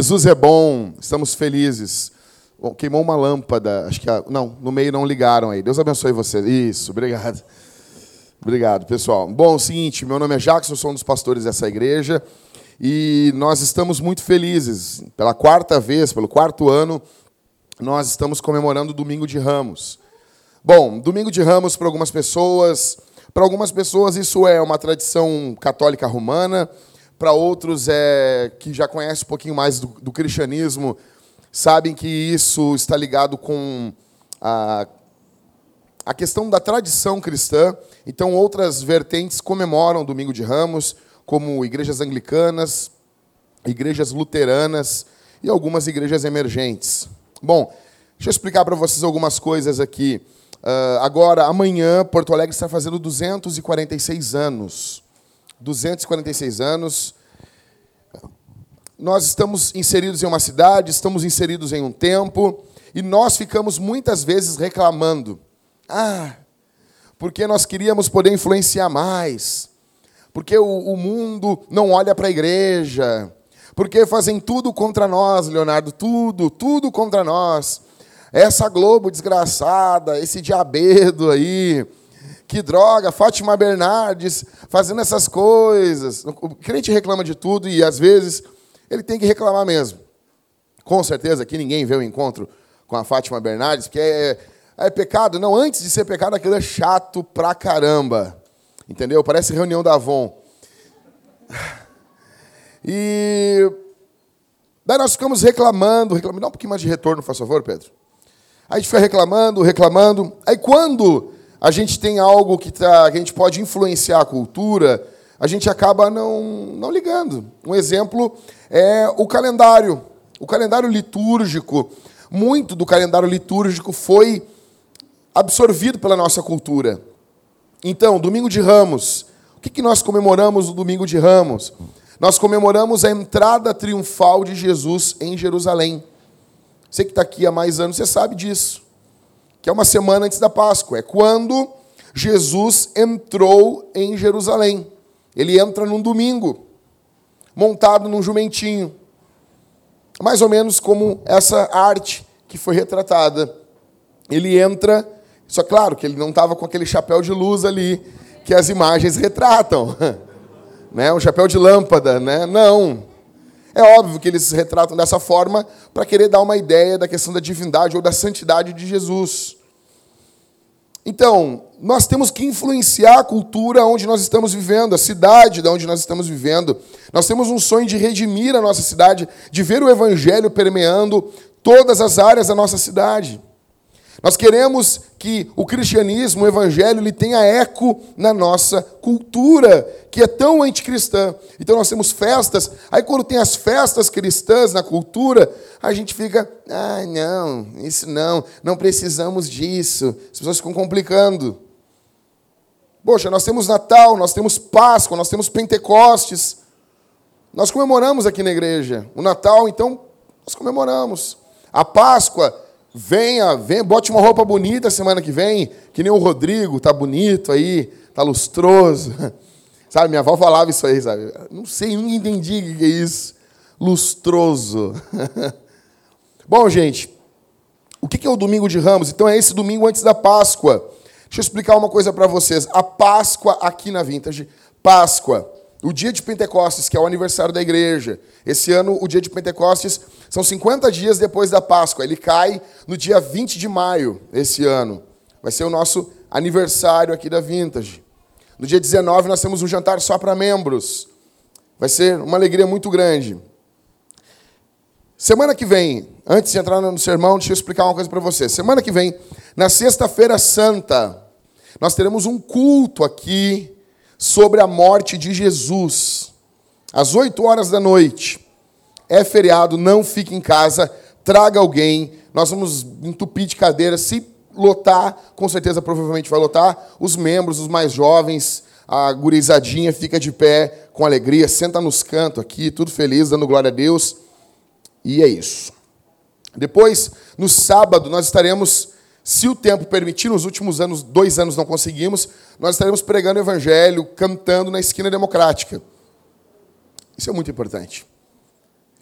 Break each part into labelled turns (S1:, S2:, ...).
S1: Jesus é bom, estamos felizes. Queimou uma lâmpada, acho que a, não, no meio não ligaram aí. Deus abençoe você. Isso, obrigado. Obrigado, pessoal. Bom, é seguinte, meu nome é Jackson, sou um dos pastores dessa igreja e nós estamos muito felizes. Pela quarta vez, pelo quarto ano, nós estamos comemorando o Domingo de Ramos. Bom, Domingo de Ramos para algumas pessoas, para algumas pessoas isso é uma tradição católica romana, para outros é que já conhecem um pouquinho mais do, do cristianismo, sabem que isso está ligado com a, a questão da tradição cristã. Então, outras vertentes comemoram o Domingo de Ramos, como igrejas anglicanas, igrejas luteranas e algumas igrejas emergentes. Bom, deixa eu explicar para vocês algumas coisas aqui. Uh, agora, amanhã, Porto Alegre está fazendo 246 anos. 246 anos. Nós estamos inseridos em uma cidade, estamos inseridos em um tempo, e nós ficamos muitas vezes reclamando. Ah, porque nós queríamos poder influenciar mais, porque o, o mundo não olha para a igreja, porque fazem tudo contra nós, Leonardo, tudo, tudo contra nós. Essa Globo desgraçada, esse diabedo aí, que droga, Fátima Bernardes fazendo essas coisas. O crente reclama de tudo e às vezes ele tem que reclamar mesmo. Com certeza que ninguém vê o encontro com a Fátima Bernardes, porque é, é pecado. Não, antes de ser pecado, aquilo é chato pra caramba. Entendeu? Parece reunião da Avon. E daí nós ficamos reclamando, reclamando. Dá um pouquinho mais de retorno, por favor, Pedro. Aí a gente fica reclamando, reclamando. Aí quando a gente tem algo que, tá, que a gente pode influenciar a cultura, a gente acaba não, não ligando. Um exemplo é o calendário. O calendário litúrgico. Muito do calendário litúrgico foi absorvido pela nossa cultura. Então, domingo de Ramos. O que, que nós comemoramos no domingo de Ramos? Nós comemoramos a entrada triunfal de Jesus em Jerusalém. Você que está aqui há mais anos, você sabe disso que é uma semana antes da Páscoa. É quando Jesus entrou em Jerusalém. Ele entra num domingo, montado num jumentinho. Mais ou menos como essa arte que foi retratada. Ele entra, só claro que ele não estava com aquele chapéu de luz ali que as imagens retratam. Né? Um chapéu de lâmpada, né? Não. É óbvio que eles retratam dessa forma para querer dar uma ideia da questão da divindade ou da santidade de Jesus. Então, nós temos que influenciar a cultura onde nós estamos vivendo, a cidade de onde nós estamos vivendo. Nós temos um sonho de redimir a nossa cidade, de ver o evangelho permeando todas as áreas da nossa cidade. Nós queremos que o cristianismo, o evangelho, ele tenha eco na nossa cultura, que é tão anticristã. Então nós temos festas, aí quando tem as festas cristãs na cultura, a gente fica, ah, não, isso não, não precisamos disso. As pessoas ficam complicando. Poxa, nós temos Natal, nós temos Páscoa, nós temos Pentecostes. Nós comemoramos aqui na igreja. O Natal, então, nós comemoramos. A Páscoa, Venha, venha, bote uma roupa bonita semana que vem, que nem o Rodrigo, tá bonito aí, tá lustroso. Sabe, minha avó falava isso aí, sabe? Não sei, nunca entendi o que é isso. Lustroso. Bom, gente, o que é o domingo de Ramos? Então é esse domingo antes da Páscoa. Deixa eu explicar uma coisa para vocês. A Páscoa aqui na Vintage, Páscoa o dia de Pentecostes, que é o aniversário da igreja. Esse ano, o dia de Pentecostes são 50 dias depois da Páscoa. Ele cai no dia 20 de maio, esse ano. Vai ser o nosso aniversário aqui da Vintage. No dia 19, nós temos um jantar só para membros. Vai ser uma alegria muito grande. Semana que vem, antes de entrar no sermão, deixa eu explicar uma coisa para você. Semana que vem, na Sexta-feira Santa, nós teremos um culto aqui sobre a morte de Jesus. Às 8 horas da noite. É feriado, não fique em casa, traga alguém. Nós vamos entupir de cadeira. Se lotar, com certeza, provavelmente vai lotar. Os membros, os mais jovens, a gurizadinha fica de pé com alegria, senta nos cantos aqui, tudo feliz, dando glória a Deus. E é isso. Depois, no sábado, nós estaremos se o tempo permitir, nos últimos anos, dois anos não conseguimos, nós estaremos pregando o evangelho, cantando na esquina democrática. Isso é muito importante.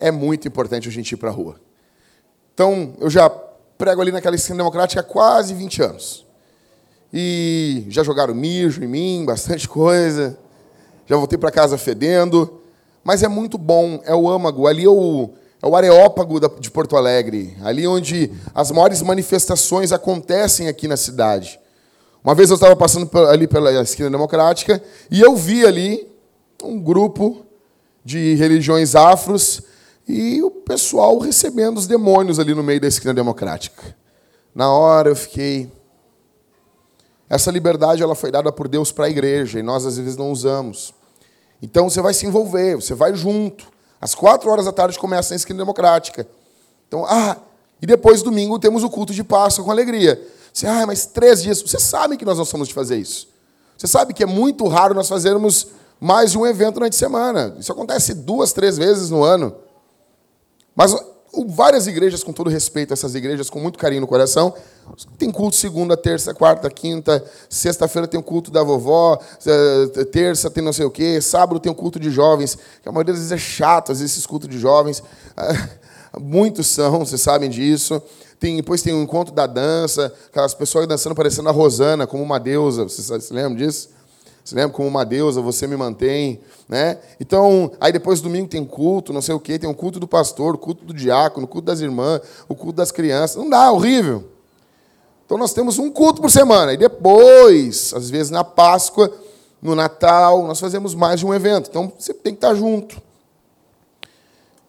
S1: É muito importante a gente ir para a rua. Então, eu já prego ali naquela esquina democrática há quase 20 anos. E já jogaram mijo em mim, bastante coisa. Já voltei para casa fedendo. Mas é muito bom, é o âmago. Ali é o, é o areópago de Porto Alegre. Ali onde as maiores manifestações acontecem aqui na cidade. Uma vez eu estava passando ali pela esquina democrática e eu vi ali um grupo de religiões afros e o pessoal recebendo os demônios ali no meio da esquina democrática. Na hora eu fiquei. Essa liberdade ela foi dada por Deus para a igreja e nós às vezes não usamos. Então você vai se envolver, você vai junto. Às quatro horas da tarde começa a esquina democrática. Então, ah, e depois domingo temos o culto de Páscoa com alegria. Você, ah, mas três dias. Você sabe que nós não somos de fazer isso. Você sabe que é muito raro nós fazermos mais um evento durante a semana. Isso acontece duas, três vezes no ano. Mas várias igrejas, com todo respeito a essas igrejas, com muito carinho no coração, tem culto segunda, terça, quarta, quinta, sexta-feira tem o culto da vovó, eh, terça tem não sei o quê, sábado tem o culto de jovens, que a maioria das vezes é chato, às vezes, esses cultos de jovens. Muitos são, vocês sabem disso. Tem, depois tem o encontro da dança, aquelas pessoas dançando parecendo a Rosana, como uma deusa. Vocês se lembram disso? Você lembra como uma deusa, você me mantém, né? Então, aí depois domingo tem culto, não sei o quê, tem o culto do pastor, o culto do diácono, o culto das irmãs, o culto das crianças. Não dá, é horrível. Então nós temos um culto por semana. E depois, às vezes na Páscoa, no Natal, nós fazemos mais de um evento. Então você tem que estar junto.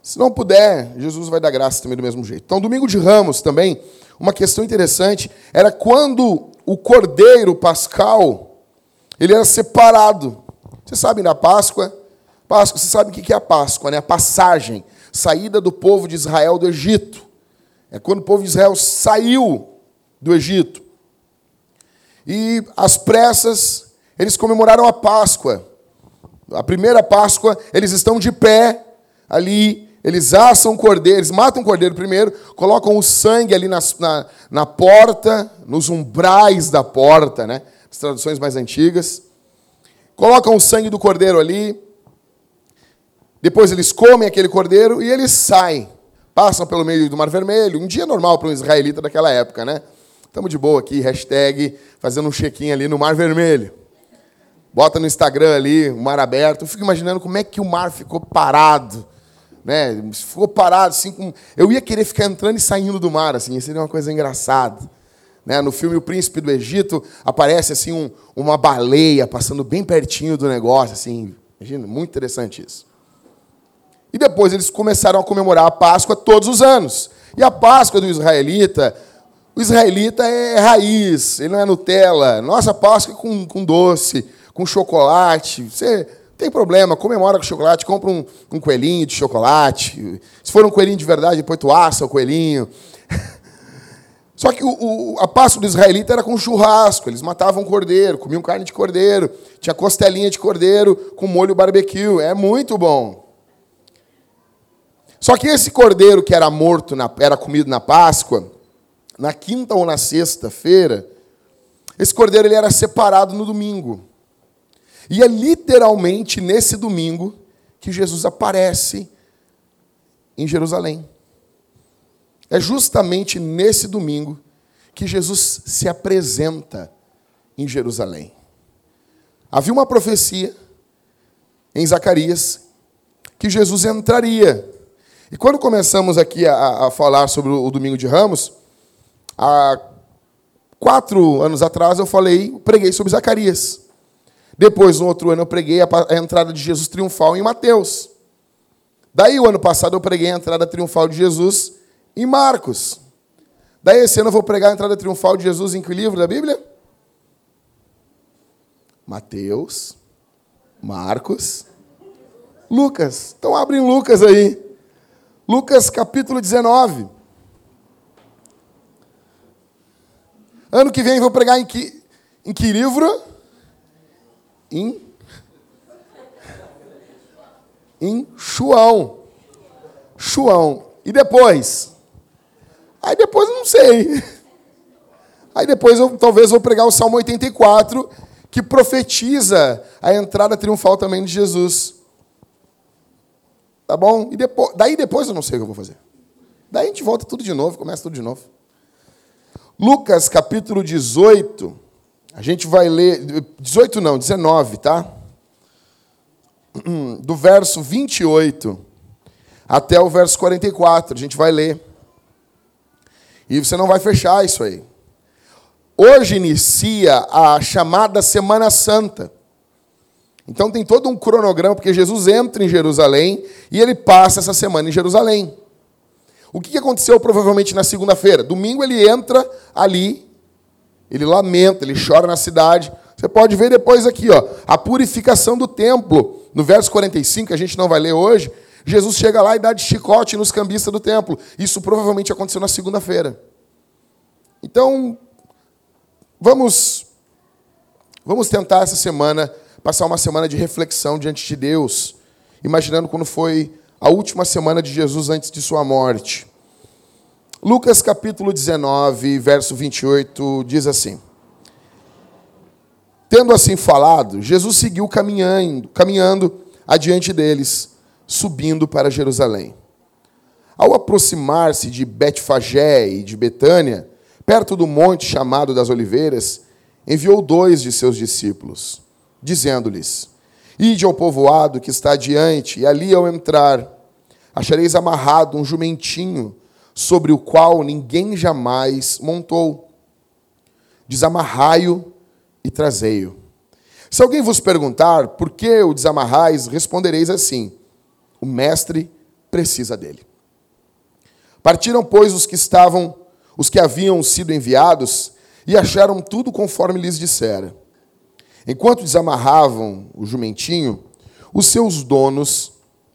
S1: Se não puder, Jesus vai dar graça também do mesmo jeito. Então, domingo de Ramos também, uma questão interessante era quando o cordeiro pascal ele era separado. Você sabe na Páscoa? Páscoa, você sabe o que é a Páscoa, né? A passagem, saída do povo de Israel do Egito. É quando o povo de Israel saiu do Egito. E às pressas, eles comemoraram a Páscoa. A primeira Páscoa, eles estão de pé ali, eles assam cordeiro, eles matam o cordeiro primeiro, colocam o sangue ali na, na porta, nos umbrais da porta, né? As traduções mais antigas. Colocam o sangue do cordeiro ali. Depois eles comem aquele cordeiro e eles saem. Passam pelo meio do Mar Vermelho. Um dia normal para um israelita daquela época, né? Estamos de boa aqui, hashtag, fazendo um check-in ali no Mar Vermelho. Bota no Instagram ali, o mar aberto. Eu fico imaginando como é que o mar ficou parado. Né? Ficou parado, assim, com... eu ia querer ficar entrando e saindo do mar, assim, seria uma coisa engraçada. Né? No filme O Príncipe do Egito, aparece assim um, uma baleia passando bem pertinho do negócio. Assim. Imagina, muito interessante isso. E depois eles começaram a comemorar a Páscoa todos os anos. E a Páscoa do israelita, o israelita é raiz, ele não é Nutella. Nossa Páscoa é com, com doce, com chocolate. Você tem problema, comemora com chocolate, compra um, um coelhinho de chocolate. Se for um coelhinho de verdade, depois tu assa o coelhinho. Só que o, o, a Páscoa do israelita era com churrasco. Eles matavam cordeiro, comiam carne de cordeiro, tinha costelinha de cordeiro com molho barbecue. É muito bom. Só que esse cordeiro que era morto, na, era comido na Páscoa, na quinta ou na sexta-feira, esse cordeiro ele era separado no domingo. E é literalmente nesse domingo que Jesus aparece em Jerusalém. É justamente nesse domingo que Jesus se apresenta em Jerusalém. Havia uma profecia em Zacarias que Jesus entraria. E quando começamos aqui a, a falar sobre o Domingo de Ramos, há quatro anos atrás eu falei, preguei sobre Zacarias. Depois, no outro ano, eu preguei a, a entrada de Jesus triunfal em Mateus. Daí, o ano passado, eu preguei a entrada triunfal de Jesus em Marcos. Daí esse ano eu vou pregar a entrada triunfal de Jesus em que livro da Bíblia? Mateus, Marcos, Lucas. Então abrem Lucas aí. Lucas capítulo 19. Ano que vem vou pregar em que, em que livro? Em, em João. João. E depois? Aí depois eu não sei. Aí depois eu talvez vou pregar o Salmo 84, que profetiza a entrada triunfal também de Jesus. Tá bom? E depois, daí depois eu não sei o que eu vou fazer. Daí a gente volta tudo de novo, começa tudo de novo. Lucas capítulo 18. A gente vai ler. 18 não, 19, tá? Do verso 28 até o verso 44. A gente vai ler. E você não vai fechar isso aí. Hoje inicia a chamada Semana Santa. Então tem todo um cronograma, porque Jesus entra em Jerusalém e ele passa essa semana em Jerusalém. O que aconteceu provavelmente na segunda-feira? Domingo ele entra ali, ele lamenta, ele chora na cidade. Você pode ver depois aqui, ó, a purificação do templo. No verso 45, que a gente não vai ler hoje, Jesus chega lá e dá de chicote nos cambistas do templo. Isso provavelmente aconteceu na segunda-feira. Então, Vamos, vamos tentar essa semana passar uma semana de reflexão diante de Deus, imaginando quando foi a última semana de Jesus antes de sua morte. Lucas capítulo 19, verso 28 diz assim: Tendo assim falado, Jesus seguiu caminhando, caminhando adiante deles, subindo para Jerusalém. Ao aproximar-se de Betfagé e de Betânia, perto do monte chamado das Oliveiras, enviou dois de seus discípulos, dizendo-lhes: Ide ao povoado que está adiante, e ali ao entrar, achareis amarrado um jumentinho, sobre o qual ninguém jamais montou. Desamarrai-o e trazei-o. Se alguém vos perguntar por que o desamarrais, respondereis assim: O mestre precisa dele. Partiram, pois, os que estavam os que haviam sido enviados e acharam tudo conforme lhes dissera. Enquanto desamarravam o jumentinho, os seus donos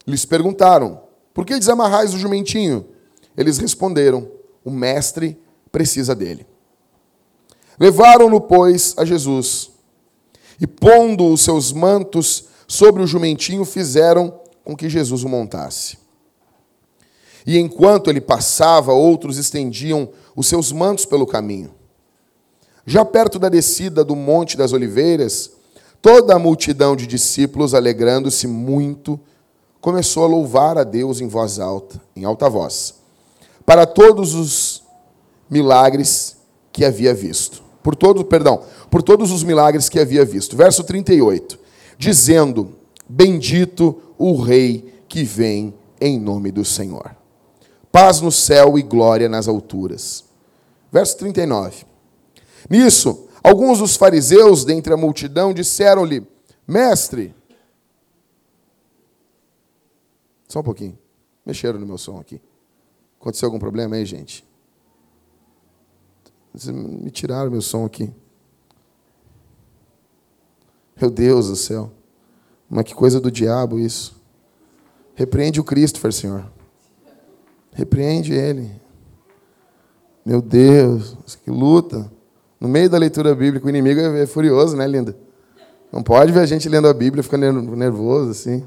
S1: lhes perguntaram: Por que desamarrais o jumentinho? Eles responderam: O mestre precisa dele. Levaram-no, pois, a Jesus e, pondo os seus mantos sobre o jumentinho, fizeram com que Jesus o montasse. E enquanto ele passava, outros estendiam os seus mantos pelo caminho. Já perto da descida do Monte das Oliveiras, toda a multidão de discípulos, alegrando-se muito, começou a louvar a Deus em voz alta, em alta voz, para todos os milagres que havia visto. Por todos, perdão, por todos os milagres que havia visto. Verso 38, dizendo: Bendito o rei que vem em nome do Senhor paz no céu e glória nas alturas. Verso 39. Nisso, alguns dos fariseus dentre a multidão disseram-lhe: Mestre, só um pouquinho, mexeram no meu som aqui. Aconteceu algum problema aí, gente? Me tiraram meu som aqui. Meu Deus do céu. Mas que coisa do diabo isso. Repreende o Cristo, Senhor. Repreende ele. Meu Deus, que luta. No meio da leitura bíblica, o inimigo é, é furioso, né, linda? Não pode ver a gente lendo a Bíblia ficando nervoso assim.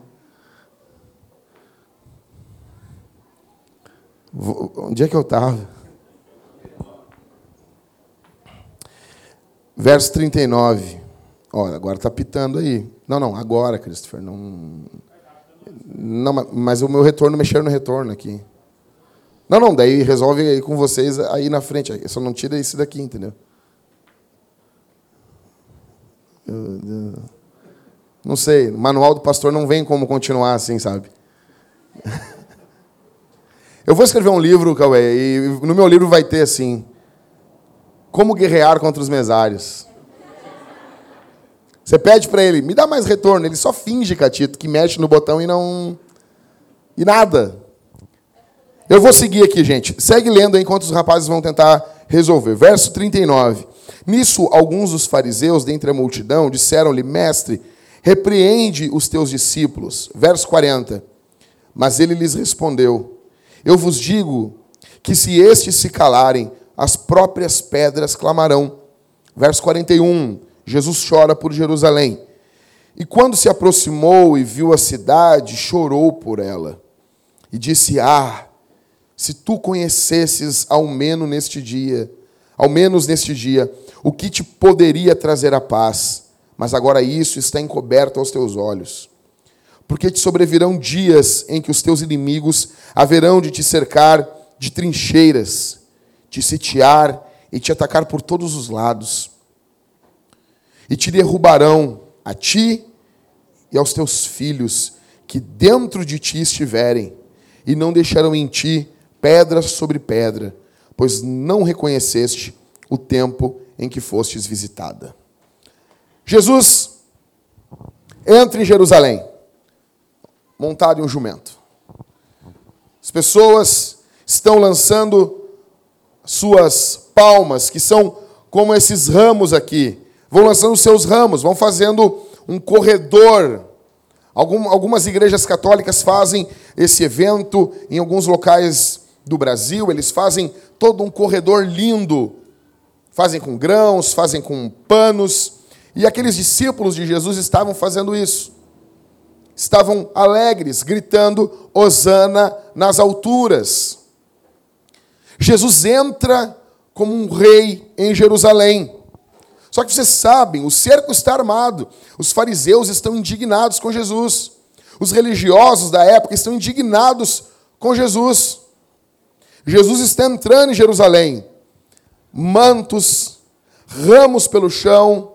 S1: Onde é que eu estava? Verso 39. Olha, agora está pitando aí. Não, não, agora, Christopher. Não, não, mas o meu retorno mexeu no retorno aqui. Não, não, daí resolve aí com vocês aí na frente. Só não tira esse daqui, entendeu? Eu, eu, não sei, o manual do pastor não vem como continuar assim, sabe? Eu vou escrever um livro, Cauê, e no meu livro vai ter assim: Como guerrear contra os mesários. Você pede para ele, me dá mais retorno. Ele só finge, Catito, que mexe no botão e não. E nada. Eu vou seguir aqui, gente. Segue lendo enquanto os rapazes vão tentar resolver. Verso 39. Nisso, alguns dos fariseus, dentre a multidão, disseram-lhe: Mestre, repreende os teus discípulos. Verso 40. Mas ele lhes respondeu: Eu vos digo que se estes se calarem, as próprias pedras clamarão. Verso 41. Jesus chora por Jerusalém. E quando se aproximou e viu a cidade, chorou por ela. E disse: Ah, se tu conhecesses ao menos neste dia, ao menos neste dia, o que te poderia trazer a paz, mas agora isso está encoberto aos teus olhos. porque te sobrevirão dias em que os teus inimigos haverão de te cercar de trincheiras, te sitiar e te atacar por todos os lados. E te derrubarão a ti e aos teus filhos que dentro de ti estiverem, e não deixarão em ti pedra sobre pedra, pois não reconheceste o tempo em que fostes visitada. Jesus entra em Jerusalém, montado em um jumento. As pessoas estão lançando suas palmas, que são como esses ramos aqui. Vão lançando seus ramos, vão fazendo um corredor. Algumas igrejas católicas fazem esse evento em alguns locais do Brasil, eles fazem todo um corredor lindo. Fazem com grãos, fazem com panos. E aqueles discípulos de Jesus estavam fazendo isso. Estavam alegres, gritando: Hosana nas alturas. Jesus entra como um rei em Jerusalém. Só que vocês sabem, o cerco está armado. Os fariseus estão indignados com Jesus. Os religiosos da época estão indignados com Jesus. Jesus está entrando em Jerusalém. Mantos, ramos pelo chão,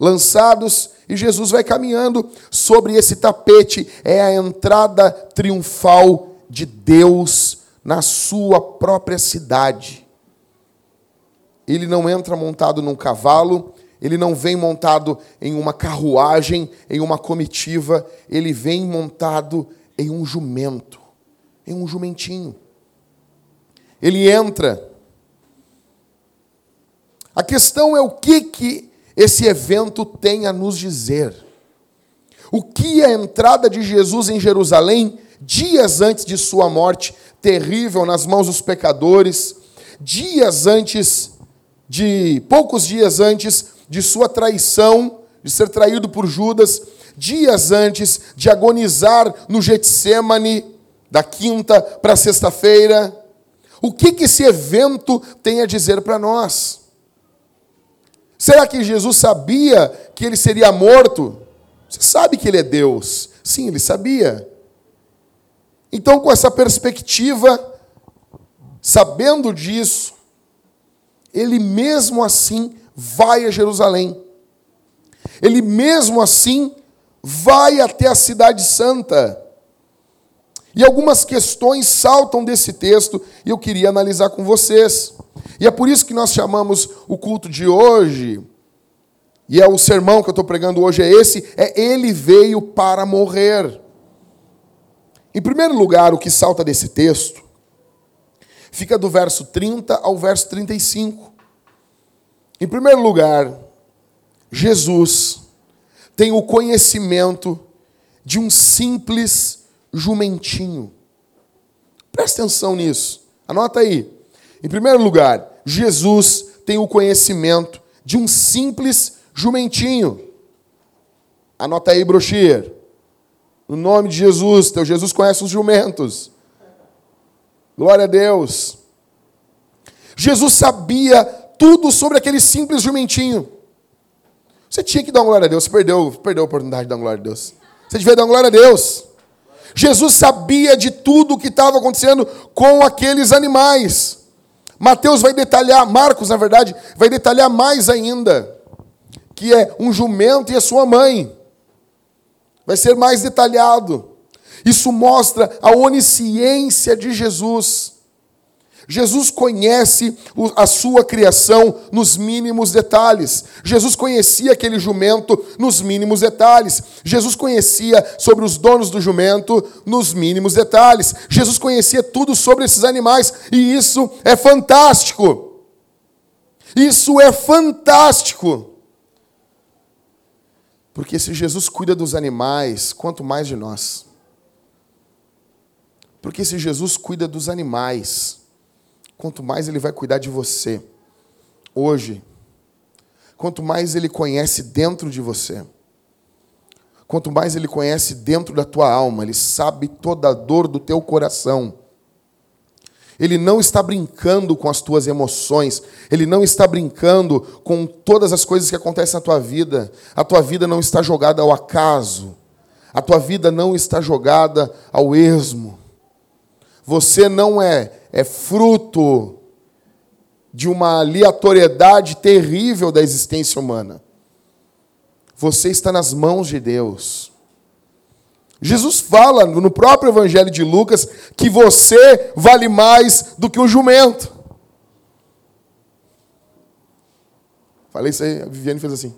S1: lançados, e Jesus vai caminhando sobre esse tapete. É a entrada triunfal de Deus na sua própria cidade. Ele não entra montado num cavalo, ele não vem montado em uma carruagem, em uma comitiva, ele vem montado em um jumento, em um jumentinho. Ele entra. A questão é o que, que esse evento tem a nos dizer. O que a entrada de Jesus em Jerusalém, dias antes de sua morte terrível nas mãos dos pecadores, dias antes de poucos dias antes de sua traição, de ser traído por Judas, dias antes de agonizar no Getsemane, da quinta para sexta-feira. O que, que esse evento tem a dizer para nós? Será que Jesus sabia que ele seria morto? Você sabe que ele é Deus. Sim, ele sabia. Então, com essa perspectiva, sabendo disso, ele mesmo assim vai a Jerusalém. Ele mesmo assim vai até a Cidade Santa. E algumas questões saltam desse texto e eu queria analisar com vocês. E é por isso que nós chamamos o culto de hoje, e é o sermão que eu estou pregando hoje, é esse: é Ele veio para morrer. Em primeiro lugar, o que salta desse texto fica do verso 30 ao verso 35. Em primeiro lugar, Jesus tem o conhecimento de um simples jumentinho. Presta atenção nisso. Anota aí. Em primeiro lugar, Jesus tem o conhecimento de um simples jumentinho. Anota aí, brochir. No nome de Jesus, teu Jesus conhece os jumentos. Glória a Deus. Jesus sabia tudo sobre aquele simples jumentinho. Você tinha que dar uma glória a Deus, você perdeu, perdeu a oportunidade de dar uma glória a Deus. Você devia dar uma glória a Deus. Jesus sabia de tudo o que estava acontecendo com aqueles animais. Mateus vai detalhar, Marcos, na verdade, vai detalhar mais ainda, que é um jumento e a sua mãe. Vai ser mais detalhado. Isso mostra a onisciência de Jesus. Jesus conhece a sua criação nos mínimos detalhes. Jesus conhecia aquele jumento nos mínimos detalhes. Jesus conhecia sobre os donos do jumento nos mínimos detalhes. Jesus conhecia tudo sobre esses animais e isso é fantástico. Isso é fantástico. Porque se Jesus cuida dos animais, quanto mais de nós. Porque se Jesus cuida dos animais, quanto mais Ele vai cuidar de você. Hoje, quanto mais Ele conhece dentro de você, quanto mais Ele conhece dentro da tua alma, Ele sabe toda a dor do teu coração. Ele não está brincando com as tuas emoções, ele não está brincando com todas as coisas que acontecem na tua vida. A tua vida não está jogada ao acaso. A tua vida não está jogada ao esmo. Você não é, é fruto de uma aleatoriedade terrível da existência humana. Você está nas mãos de Deus. Jesus fala no próprio Evangelho de Lucas que você vale mais do que um jumento. Falei isso aí, a Viviane fez assim.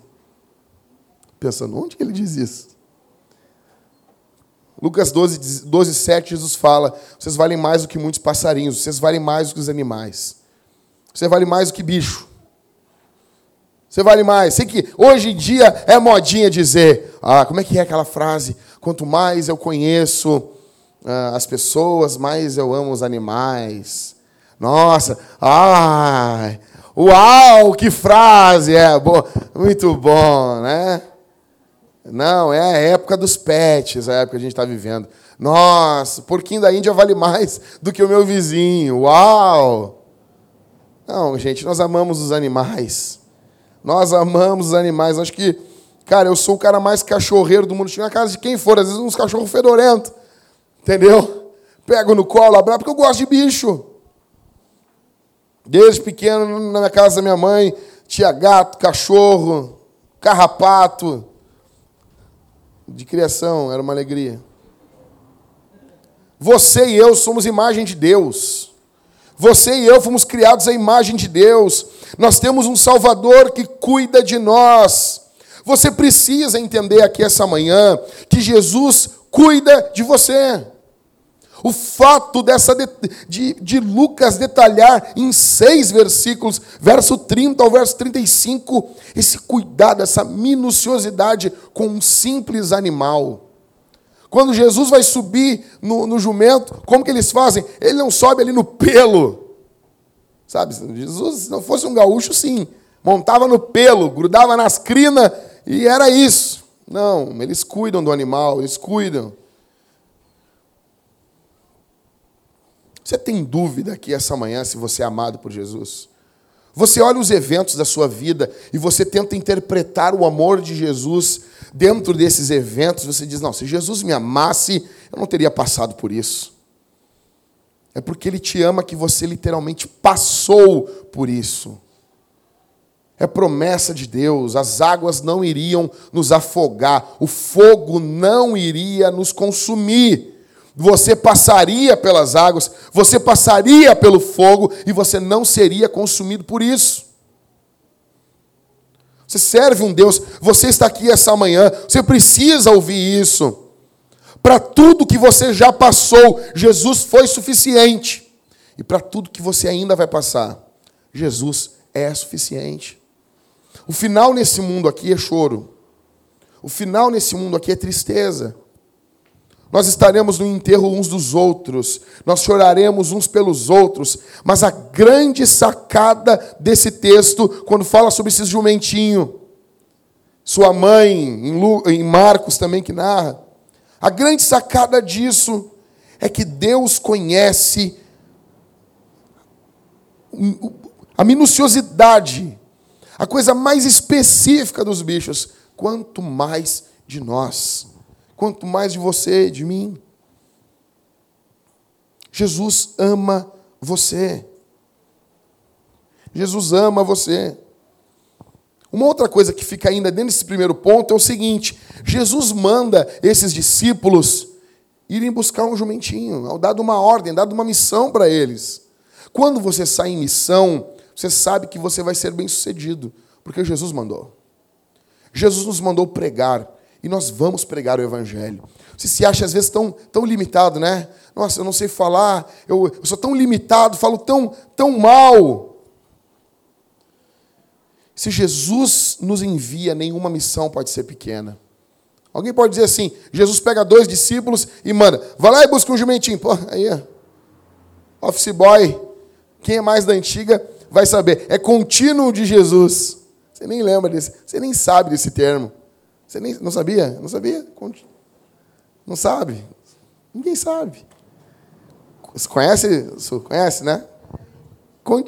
S1: Pensando, onde que ele diz isso? Lucas 12, 12, 7, Jesus fala: Vocês valem mais do que muitos passarinhos, vocês valem mais do que os animais. Você vale mais do que bicho. Você vale mais. Sei que hoje em dia é modinha dizer, ah, como é que é aquela frase? Quanto mais eu conheço ah, as pessoas, mais eu amo os animais. Nossa, ai, uau, que frase! É, bom, muito bom, né? Não, é a época dos pets, a época que a gente está vivendo. Nossa, porquinho da Índia vale mais do que o meu vizinho. Uau! Não, gente, nós amamos os animais. Nós amamos os animais. Acho que, cara, eu sou o cara mais cachorreiro do mundo. Chega na casa de quem for, às vezes uns cachorros fedorentos. Entendeu? Pego no colo, abraço, porque eu gosto de bicho. Desde pequeno, na casa da minha mãe, tinha gato, cachorro, carrapato de criação, era uma alegria. Você e eu somos imagem de Deus. Você e eu fomos criados à imagem de Deus. Nós temos um Salvador que cuida de nós. Você precisa entender aqui essa manhã que Jesus cuida de você. O fato dessa de, de, de, Lucas detalhar em seis versículos, verso 30 ao verso 35, esse cuidado, essa minuciosidade com um simples animal. Quando Jesus vai subir no, no jumento, como que eles fazem? Ele não sobe ali no pelo. Sabe, Jesus, se não fosse um gaúcho, sim. Montava no pelo, grudava nas crinas e era isso. Não, eles cuidam do animal, eles cuidam. Você tem dúvida aqui essa manhã se você é amado por Jesus? Você olha os eventos da sua vida e você tenta interpretar o amor de Jesus dentro desses eventos. Você diz: não, se Jesus me amasse, eu não teria passado por isso. É porque Ele te ama que você literalmente passou por isso. É promessa de Deus, as águas não iriam nos afogar, o fogo não iria nos consumir você passaria pelas águas, você passaria pelo fogo e você não seria consumido por isso. Você serve um Deus, você está aqui essa manhã, você precisa ouvir isso. Para tudo que você já passou, Jesus foi suficiente. E para tudo que você ainda vai passar, Jesus é suficiente. O final nesse mundo aqui é choro. O final nesse mundo aqui é tristeza. Nós estaremos no enterro uns dos outros, nós choraremos uns pelos outros, mas a grande sacada desse texto, quando fala sobre esse jumentinho, sua mãe, em Marcos também que narra, a grande sacada disso é que Deus conhece a minuciosidade, a coisa mais específica dos bichos, quanto mais de nós quanto mais de você, de mim. Jesus ama você. Jesus ama você. Uma outra coisa que fica ainda dentro desse primeiro ponto é o seguinte: Jesus manda esses discípulos irem buscar um jumentinho, dado uma ordem, dado uma missão para eles. Quando você sai em missão, você sabe que você vai ser bem sucedido, porque Jesus mandou. Jesus nos mandou pregar, e nós vamos pregar o Evangelho. Você se acha às vezes tão, tão limitado, né? Nossa, eu não sei falar, eu, eu sou tão limitado, falo tão, tão mal. Se Jesus nos envia, nenhuma missão pode ser pequena. Alguém pode dizer assim: Jesus pega dois discípulos e manda, vai lá e busca um jumentinho. Pô, aí, office boy, quem é mais da antiga vai saber. É contínuo de Jesus. Você nem lembra desse, você nem sabe desse termo. Você nem, não sabia? Não sabia? Não sabe? Ninguém sabe. Você conhece? Você conhece, né?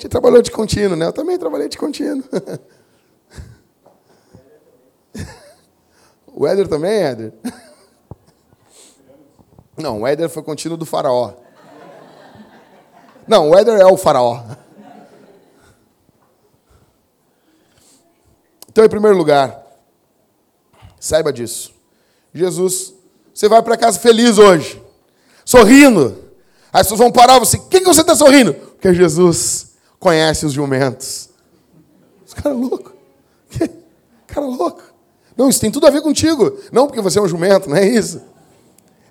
S1: Trabalhou de contínuo, né? Eu também trabalhei de contínuo. o Éder também, Éder? Não, o Éder foi contínuo do faraó. Não, o Éder é o faraó. Então, em primeiro lugar, saiba disso. Jesus, você vai para casa feliz hoje, sorrindo. As pessoas vão parar você, o que, que você está sorrindo? Porque Jesus conhece os jumentos. Esse cara é louco. Cara louco. Não, isso tem tudo a ver contigo. Não porque você é um jumento, não é isso.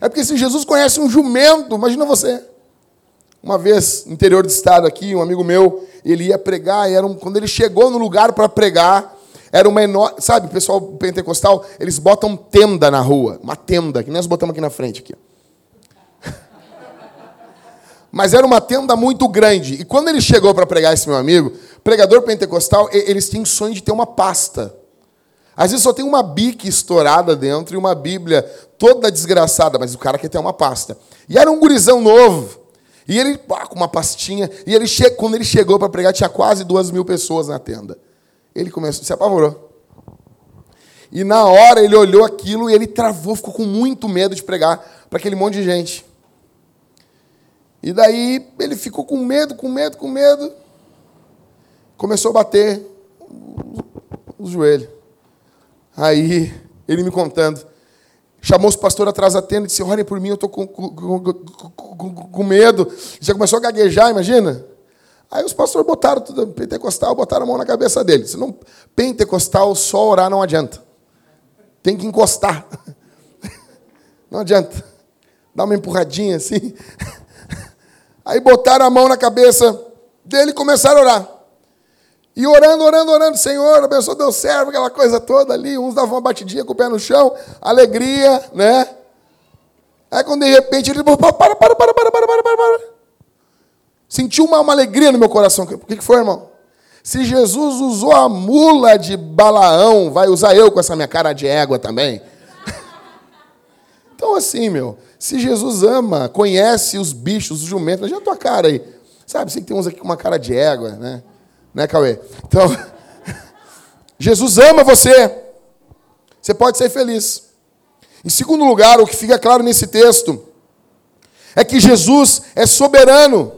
S1: É porque se Jesus conhece um jumento, imagina você. Uma vez, interior do estado aqui, um amigo meu, ele ia pregar, e era um, quando ele chegou no lugar para pregar, era uma enorme. Sabe, o pessoal pentecostal, eles botam tenda na rua. Uma tenda, que nós botamos aqui na frente. Aqui. Mas era uma tenda muito grande. E quando ele chegou para pregar esse meu amigo, pregador pentecostal, eles tinham sonho de ter uma pasta. Às vezes só tem uma bique estourada dentro e uma Bíblia toda desgraçada, mas o cara quer ter uma pasta. E era um gurizão novo. E ele, pá, com uma pastinha, e ele che... quando ele chegou para pregar, tinha quase duas mil pessoas na tenda. Ele começou, se apavorou. E na hora ele olhou aquilo e ele travou, ficou com muito medo de pregar para aquele monte de gente. E daí ele ficou com medo, com medo, com medo. Começou a bater os joelhos. Aí ele me contando. Chamou os pastores atrás da tenda e disse: Olhem por mim, eu estou com, com, com, com, medo. Já começou a gaguejar, imagina. Aí os pastores botaram tudo, pentecostal, botaram a mão na cabeça dele. Se não, pentecostal, só orar não adianta. Tem que encostar. Não adianta. Dá uma empurradinha assim. Aí botaram a mão na cabeça dele e começaram a orar. E orando, orando, orando, Senhor, abençoa Deus servo, aquela coisa toda ali. Uns davam uma batidinha com o pé no chão, alegria, né? Aí quando de repente ele para, para, para, para, para, para, para, para, para. Sentiu uma, uma alegria no meu coração. O que, que foi, irmão? Se Jesus usou a mula de Balaão, vai usar eu com essa minha cara de égua também? então, assim, meu, se Jesus ama, conhece os bichos, os jumentos, veja a tua cara aí. Sabe, sei que tem uns aqui com uma cara de égua, né? Né, Cauê? Então, Jesus ama você. Você pode ser feliz. Em segundo lugar, o que fica claro nesse texto é que Jesus é soberano.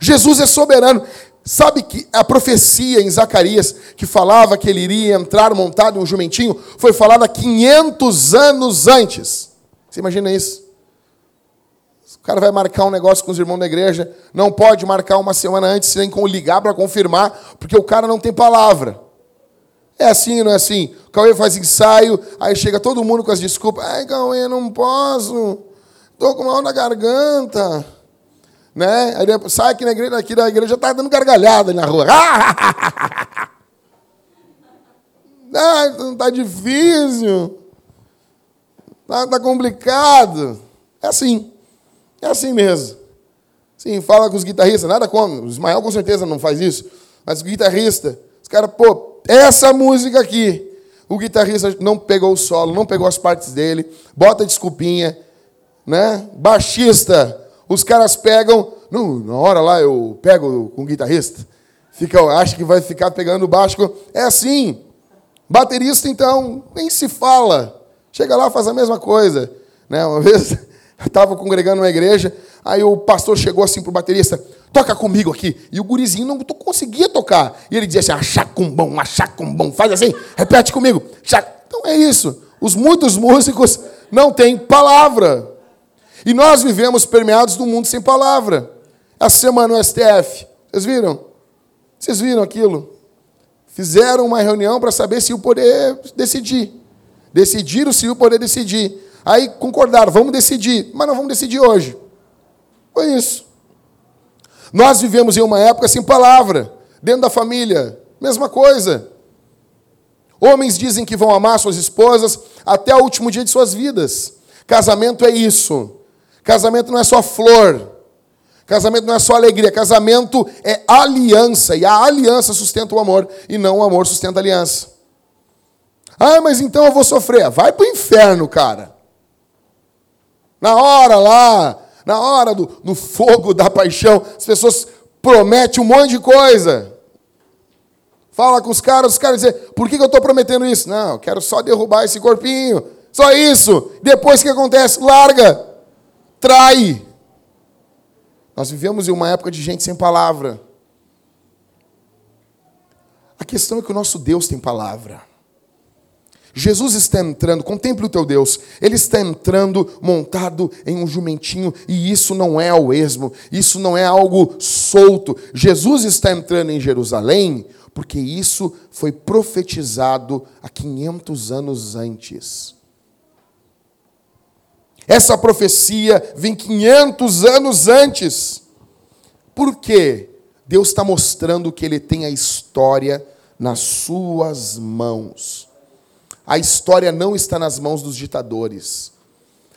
S1: Jesus é soberano. Sabe que a profecia em Zacarias, que falava que ele iria entrar montado em um jumentinho, foi falada 500 anos antes. Você imagina isso? O cara vai marcar um negócio com os irmãos da igreja, não pode marcar uma semana antes, nem ligar para confirmar, porque o cara não tem palavra. É assim, não é assim? O Cauê faz ensaio, aí chega todo mundo com as desculpas. Ai, Cauê, não posso. Estou com mal na garganta. Né? Aí sai aqui, na igreja, aqui da igreja, está dando gargalhada na rua. Ah, não está difícil. Está tá complicado. É assim. É assim mesmo. Sim, fala com os guitarristas, nada como. O Ismael com certeza não faz isso. Mas o guitarrista, os caras, pô, essa música aqui. O guitarrista não pegou o solo, não pegou as partes dele, bota desculpinha, né? Baixista, os caras pegam, não, na hora lá eu pego com o guitarrista, fica, acha que vai ficar pegando baixo. É assim. Baterista, então, nem se fala. Chega lá, faz a mesma coisa. Né? Uma vez eu estava congregando uma igreja, aí o pastor chegou assim para o baterista, toca comigo aqui. E o gurizinho não conseguia tocar. E ele dizia assim, achacumbom, achacumbom, faz assim, repete comigo. Então é isso. Os muitos músicos não têm palavra. E nós vivemos permeados num mundo sem palavra. Essa semana no STF, vocês viram? Vocês viram aquilo? Fizeram uma reunião para saber se o poder decidir. Decidiram se o poder decidir. Aí concordaram, vamos decidir, mas não vamos decidir hoje. Foi isso. Nós vivemos em uma época sem palavra, dentro da família, mesma coisa. Homens dizem que vão amar suas esposas até o último dia de suas vidas. Casamento é isso. Casamento não é só flor. Casamento não é só alegria. Casamento é aliança. E a aliança sustenta o amor. E não o amor sustenta a aliança. Ah, mas então eu vou sofrer. Vai para o inferno, cara. Na hora lá, na hora do, fogo da paixão, as pessoas prometem um monte de coisa. Fala com os caras, os caras dizem, por que, que eu estou prometendo isso? Não, quero só derrubar esse corpinho. Só isso. Depois o que acontece? Larga. Trai. Nós vivemos em uma época de gente sem palavra. A questão é que o nosso Deus tem palavra. Jesus está entrando, contemple o teu Deus, ele está entrando montado em um jumentinho, e isso não é ao esmo, isso não é algo solto. Jesus está entrando em Jerusalém, porque isso foi profetizado há 500 anos antes. Essa profecia vem 500 anos antes. Por quê? Deus está mostrando que ele tem a história nas suas mãos. A história não está nas mãos dos ditadores.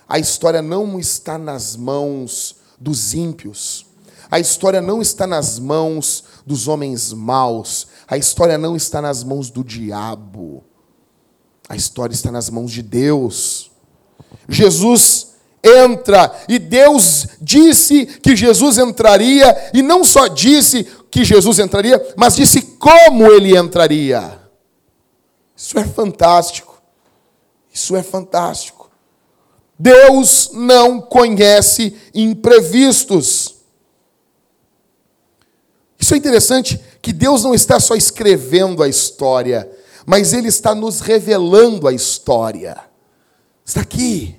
S1: A história não está nas mãos dos ímpios. A história não está nas mãos dos homens maus. A história não está nas mãos do diabo. A história está nas mãos de Deus. Jesus entra e Deus disse que Jesus entraria e não só disse que Jesus entraria, mas disse como ele entraria. Isso é fantástico. Isso é fantástico. Deus não conhece imprevistos. Isso é interessante que Deus não está só escrevendo a história, mas Ele está nos revelando a história. Está aqui.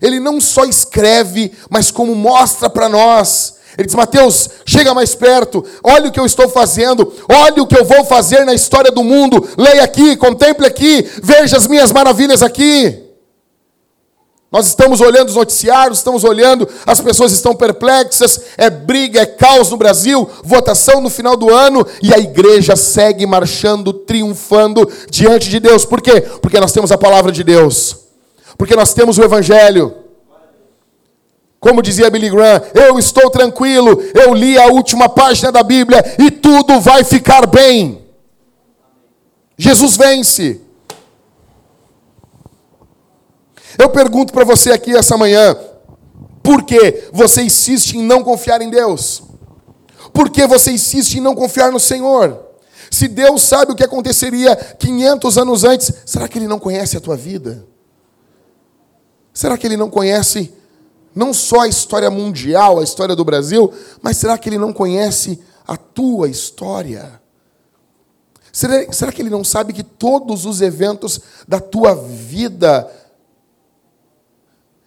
S1: Ele não só escreve, mas como mostra para nós. Ele diz: Mateus, chega mais perto, olha o que eu estou fazendo, olha o que eu vou fazer na história do mundo, leia aqui, contemple aqui, veja as minhas maravilhas aqui. Nós estamos olhando os noticiários, estamos olhando, as pessoas estão perplexas, é briga, é caos no Brasil, votação no final do ano, e a igreja segue marchando, triunfando diante de Deus. Por quê? Porque nós temos a palavra de Deus, porque nós temos o Evangelho. Como dizia Billy Graham, eu estou tranquilo, eu li a última página da Bíblia e tudo vai ficar bem. Jesus vence. Eu pergunto para você aqui essa manhã, por que você insiste em não confiar em Deus? Por que você insiste em não confiar no Senhor? Se Deus sabe o que aconteceria 500 anos antes, será que Ele não conhece a tua vida? Será que Ele não conhece não só a história mundial, a história do Brasil, mas será que ele não conhece a tua história? Será, será que ele não sabe que todos os eventos da tua vida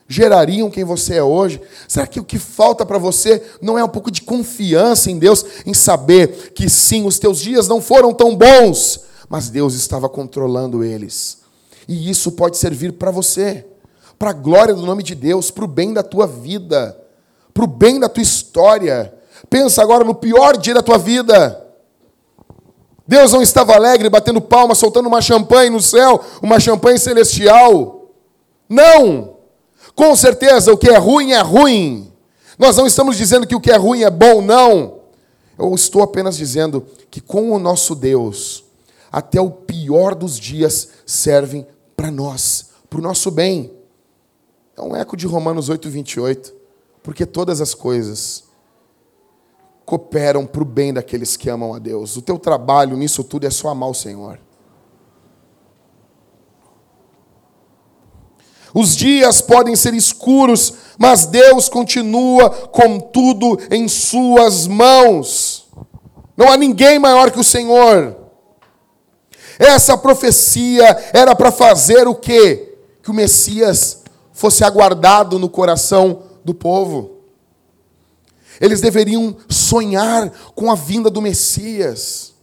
S1: gerariam quem você é hoje? Será que o que falta para você não é um pouco de confiança em Deus, em saber que sim, os teus dias não foram tão bons, mas Deus estava controlando eles? E isso pode servir para você para a glória do nome de Deus, para o bem da tua vida, para o bem da tua história. Pensa agora no pior dia da tua vida. Deus não estava alegre, batendo palmas, soltando uma champanhe no céu, uma champanhe celestial. Não! Com certeza, o que é ruim é ruim. Nós não estamos dizendo que o que é ruim é bom, não. Eu estou apenas dizendo que com o nosso Deus, até o pior dos dias servem para nós, para o nosso bem. É um eco de Romanos 8, 28. Porque todas as coisas cooperam para o bem daqueles que amam a Deus. O teu trabalho nisso tudo é só amar o Senhor. Os dias podem ser escuros, mas Deus continua com tudo em Suas mãos. Não há ninguém maior que o Senhor. Essa profecia era para fazer o quê? Que o Messias fosse aguardado no coração do povo. Eles deveriam sonhar com a vinda do Messias.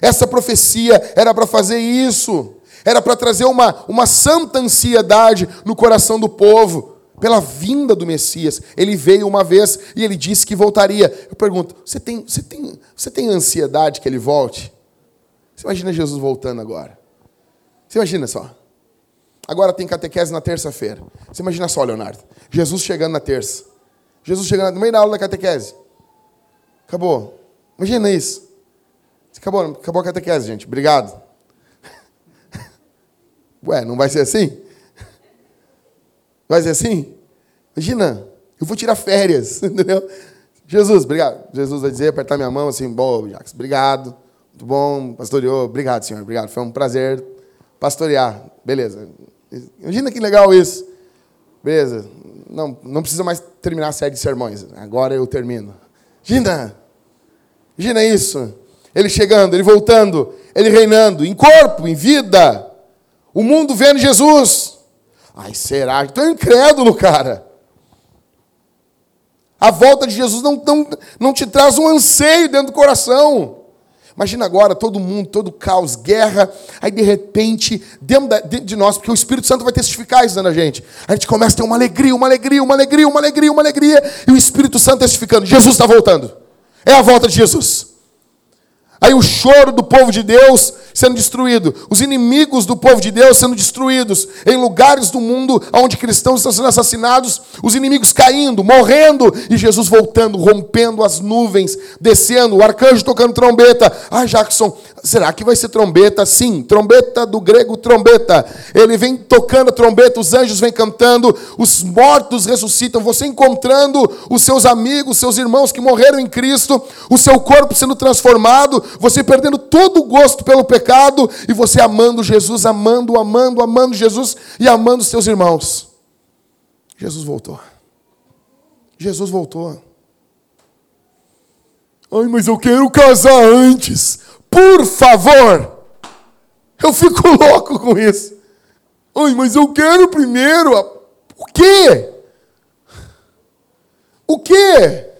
S1: Essa profecia era para fazer isso, era para trazer uma, uma santa ansiedade no coração do povo, pela vinda do Messias. Ele veio uma vez e ele disse que voltaria. Eu pergunto: você tem, você tem, você tem ansiedade que ele volte? Você imagina Jesus voltando agora? Você imagina só? Agora tem catequese na terça-feira. Você imagina só, Leonardo. Jesus chegando na terça. Jesus chegando no meio da aula da catequese. Acabou. Imagina isso. Acabou, acabou a catequese, gente. Obrigado. Ué, não vai ser assim? Vai ser assim? Imagina, eu vou tirar férias, entendeu? Jesus, obrigado. Jesus vai dizer, apertar minha mão assim, bom, Jacques, obrigado. Muito bom, pastoreou. Obrigado, senhor, obrigado. Foi um prazer pastorear. Beleza. Imagina que legal isso. Beleza. Não, não precisa mais terminar a série de sermões. Agora eu termino. Imagina. Imagina isso. Ele chegando, ele voltando, ele reinando em corpo, em vida. O mundo vendo Jesus. Ai, será? Estou incrédulo, cara. A volta de Jesus não, não, não te traz um anseio dentro do coração. Imagina agora todo mundo, todo caos, guerra, aí de repente, dentro, dentro de nós, porque o Espírito Santo vai testificar isso na gente. A gente começa a ter uma alegria, uma alegria, uma alegria, uma alegria, uma alegria, e o Espírito Santo testificando: Jesus está voltando. É a volta de Jesus. Aí o choro do povo de Deus sendo destruído, os inimigos do povo de Deus sendo destruídos, em lugares do mundo onde cristãos estão sendo assassinados, os inimigos caindo, morrendo, e Jesus voltando, rompendo as nuvens, descendo, o arcanjo tocando trombeta. Ah, Jackson, será que vai ser trombeta? Sim, trombeta do grego trombeta. Ele vem tocando a trombeta, os anjos vêm cantando, os mortos ressuscitam, você encontrando os seus amigos, seus irmãos que morreram em Cristo, o seu corpo sendo transformado, você perdendo todo o gosto pelo pecado pecado e você amando Jesus, amando, amando, amando Jesus e amando seus irmãos. Jesus voltou. Jesus voltou. Ai, mas eu quero casar antes. Por favor. Eu fico louco com isso. Ai, mas eu quero primeiro. O quê? O quê?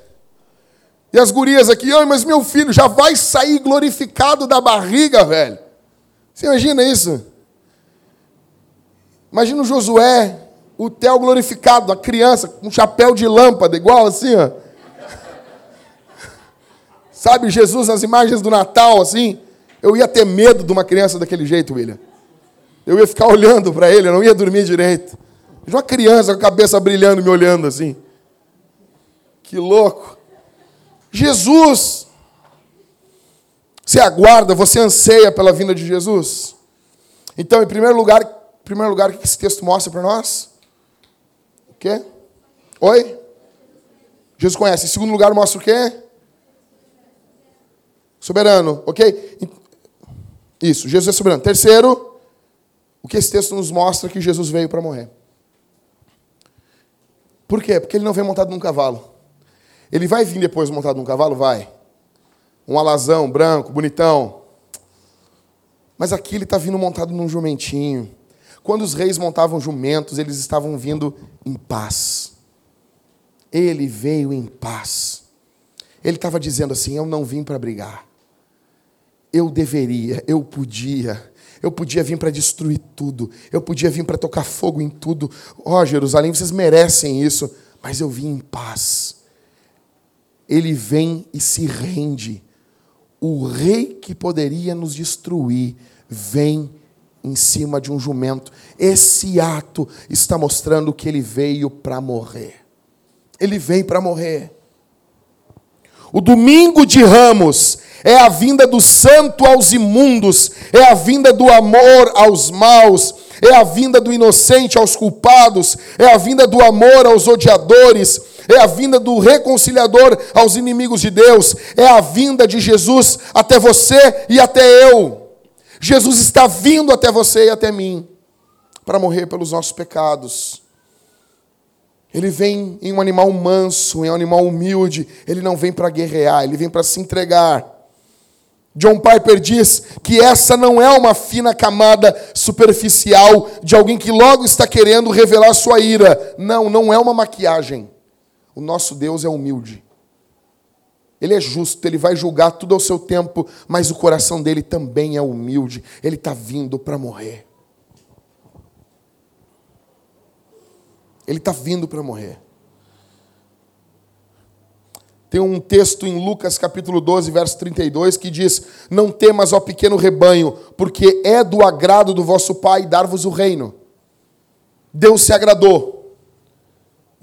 S1: E as gurias aqui, ai, mas meu filho já vai sair glorificado da barriga, velho. Você imagina isso? Imagina o Josué, o Theo glorificado, a criança com um chapéu de lâmpada, igual assim, ó. Sabe, Jesus nas imagens do Natal, assim. Eu ia ter medo de uma criança daquele jeito, William. Eu ia ficar olhando para ele, eu não ia dormir direito. Uma criança com a cabeça brilhando, me olhando assim. Que louco. Jesus. Você aguarda, você anseia pela vinda de Jesus? Então, em primeiro lugar, em primeiro lugar, o que esse texto mostra para nós? O quê? Oi? Jesus conhece. Em segundo lugar, mostra o quê? Soberano, ok? Isso, Jesus é soberano. Terceiro, o que esse texto nos mostra que Jesus veio para morrer. Por quê? Porque ele não vem montado num cavalo. Ele vai vir depois montado num cavalo? Vai. Um alazão branco, bonitão. Mas aqui ele está vindo montado num jumentinho. Quando os reis montavam jumentos, eles estavam vindo em paz. Ele veio em paz. Ele estava dizendo assim: Eu não vim para brigar. Eu deveria, eu podia, eu podia vir para destruir tudo. Eu podia vir para tocar fogo em tudo. Ó, oh, Jerusalém, vocês merecem isso. Mas eu vim em paz ele vem e se rende. O rei que poderia nos destruir vem em cima de um jumento. Esse ato está mostrando que ele veio para morrer. Ele veio para morrer. O domingo de Ramos é a vinda do santo aos imundos, é a vinda do amor aos maus, é a vinda do inocente aos culpados, é a vinda do amor aos odiadores, é a vinda do reconciliador aos inimigos de Deus, é a vinda de Jesus até você e até eu. Jesus está vindo até você e até mim para morrer pelos nossos pecados. Ele vem em um animal manso, em um animal humilde, ele não vem para guerrear, ele vem para se entregar. John Piper diz que essa não é uma fina camada superficial de alguém que logo está querendo revelar sua ira. Não, não é uma maquiagem. O nosso Deus é humilde. Ele é justo, ele vai julgar tudo ao seu tempo, mas o coração dele também é humilde. Ele está vindo para morrer. Ele está vindo para morrer. Tem um texto em Lucas capítulo 12, verso 32, que diz: Não temas, ó pequeno rebanho, porque é do agrado do vosso Pai dar-vos o reino. Deus se agradou.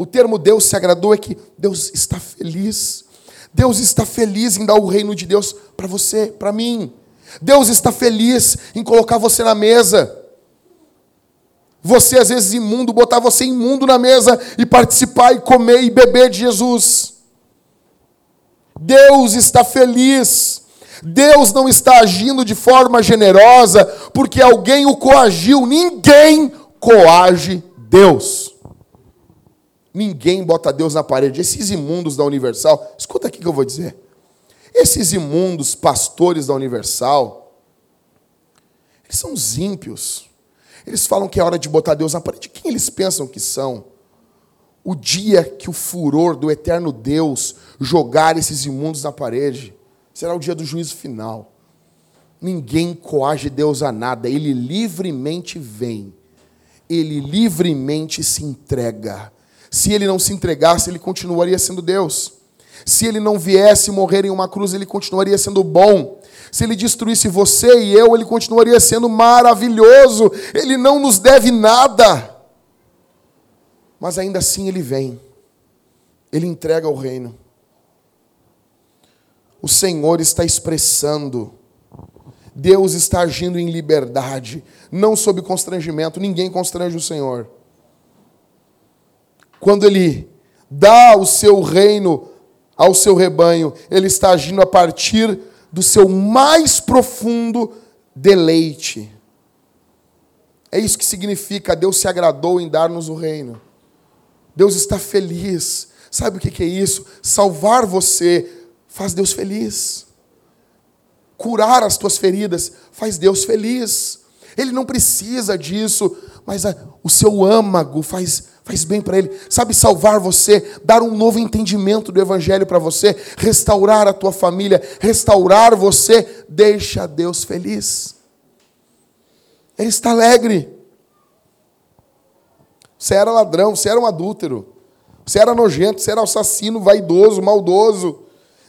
S1: O termo Deus se agradou é que Deus está feliz. Deus está feliz em dar o reino de Deus para você, para mim. Deus está feliz em colocar você na mesa. Você, às vezes, imundo, botar você imundo na mesa e participar e comer e beber de Jesus. Deus está feliz. Deus não está agindo de forma generosa porque alguém o coagiu. Ninguém coage Deus. Ninguém bota Deus na parede. Esses imundos da Universal, escuta aqui que eu vou dizer. Esses imundos pastores da Universal, eles são os ímpios. Eles falam que é hora de botar Deus na parede. Quem eles pensam que são? O dia que o furor do eterno Deus jogar esses imundos na parede, será o dia do juízo final. Ninguém coage Deus a nada, ele livremente vem, ele livremente se entrega. Se ele não se entregasse, ele continuaria sendo Deus. Se ele não viesse morrer em uma cruz, ele continuaria sendo bom. Se ele destruísse você e eu, ele continuaria sendo maravilhoso. Ele não nos deve nada. Mas ainda assim ele vem. Ele entrega o reino. O Senhor está expressando. Deus está agindo em liberdade, não sob constrangimento. Ninguém constrange o Senhor. Quando ele dá o seu reino ao seu rebanho, ele está agindo a partir do seu mais profundo deleite. É isso que significa Deus se agradou em dar-nos o reino. Deus está feliz. Sabe o que é isso? Salvar você faz Deus feliz. Curar as tuas feridas faz Deus feliz. Ele não precisa disso, mas o seu âmago faz faz bem para Ele. Sabe salvar você, dar um novo entendimento do Evangelho para você, restaurar a tua família, restaurar você, deixa Deus feliz. Ele está alegre. Você era ladrão, você era um adúltero, você era nojento, você era assassino, vaidoso, maldoso,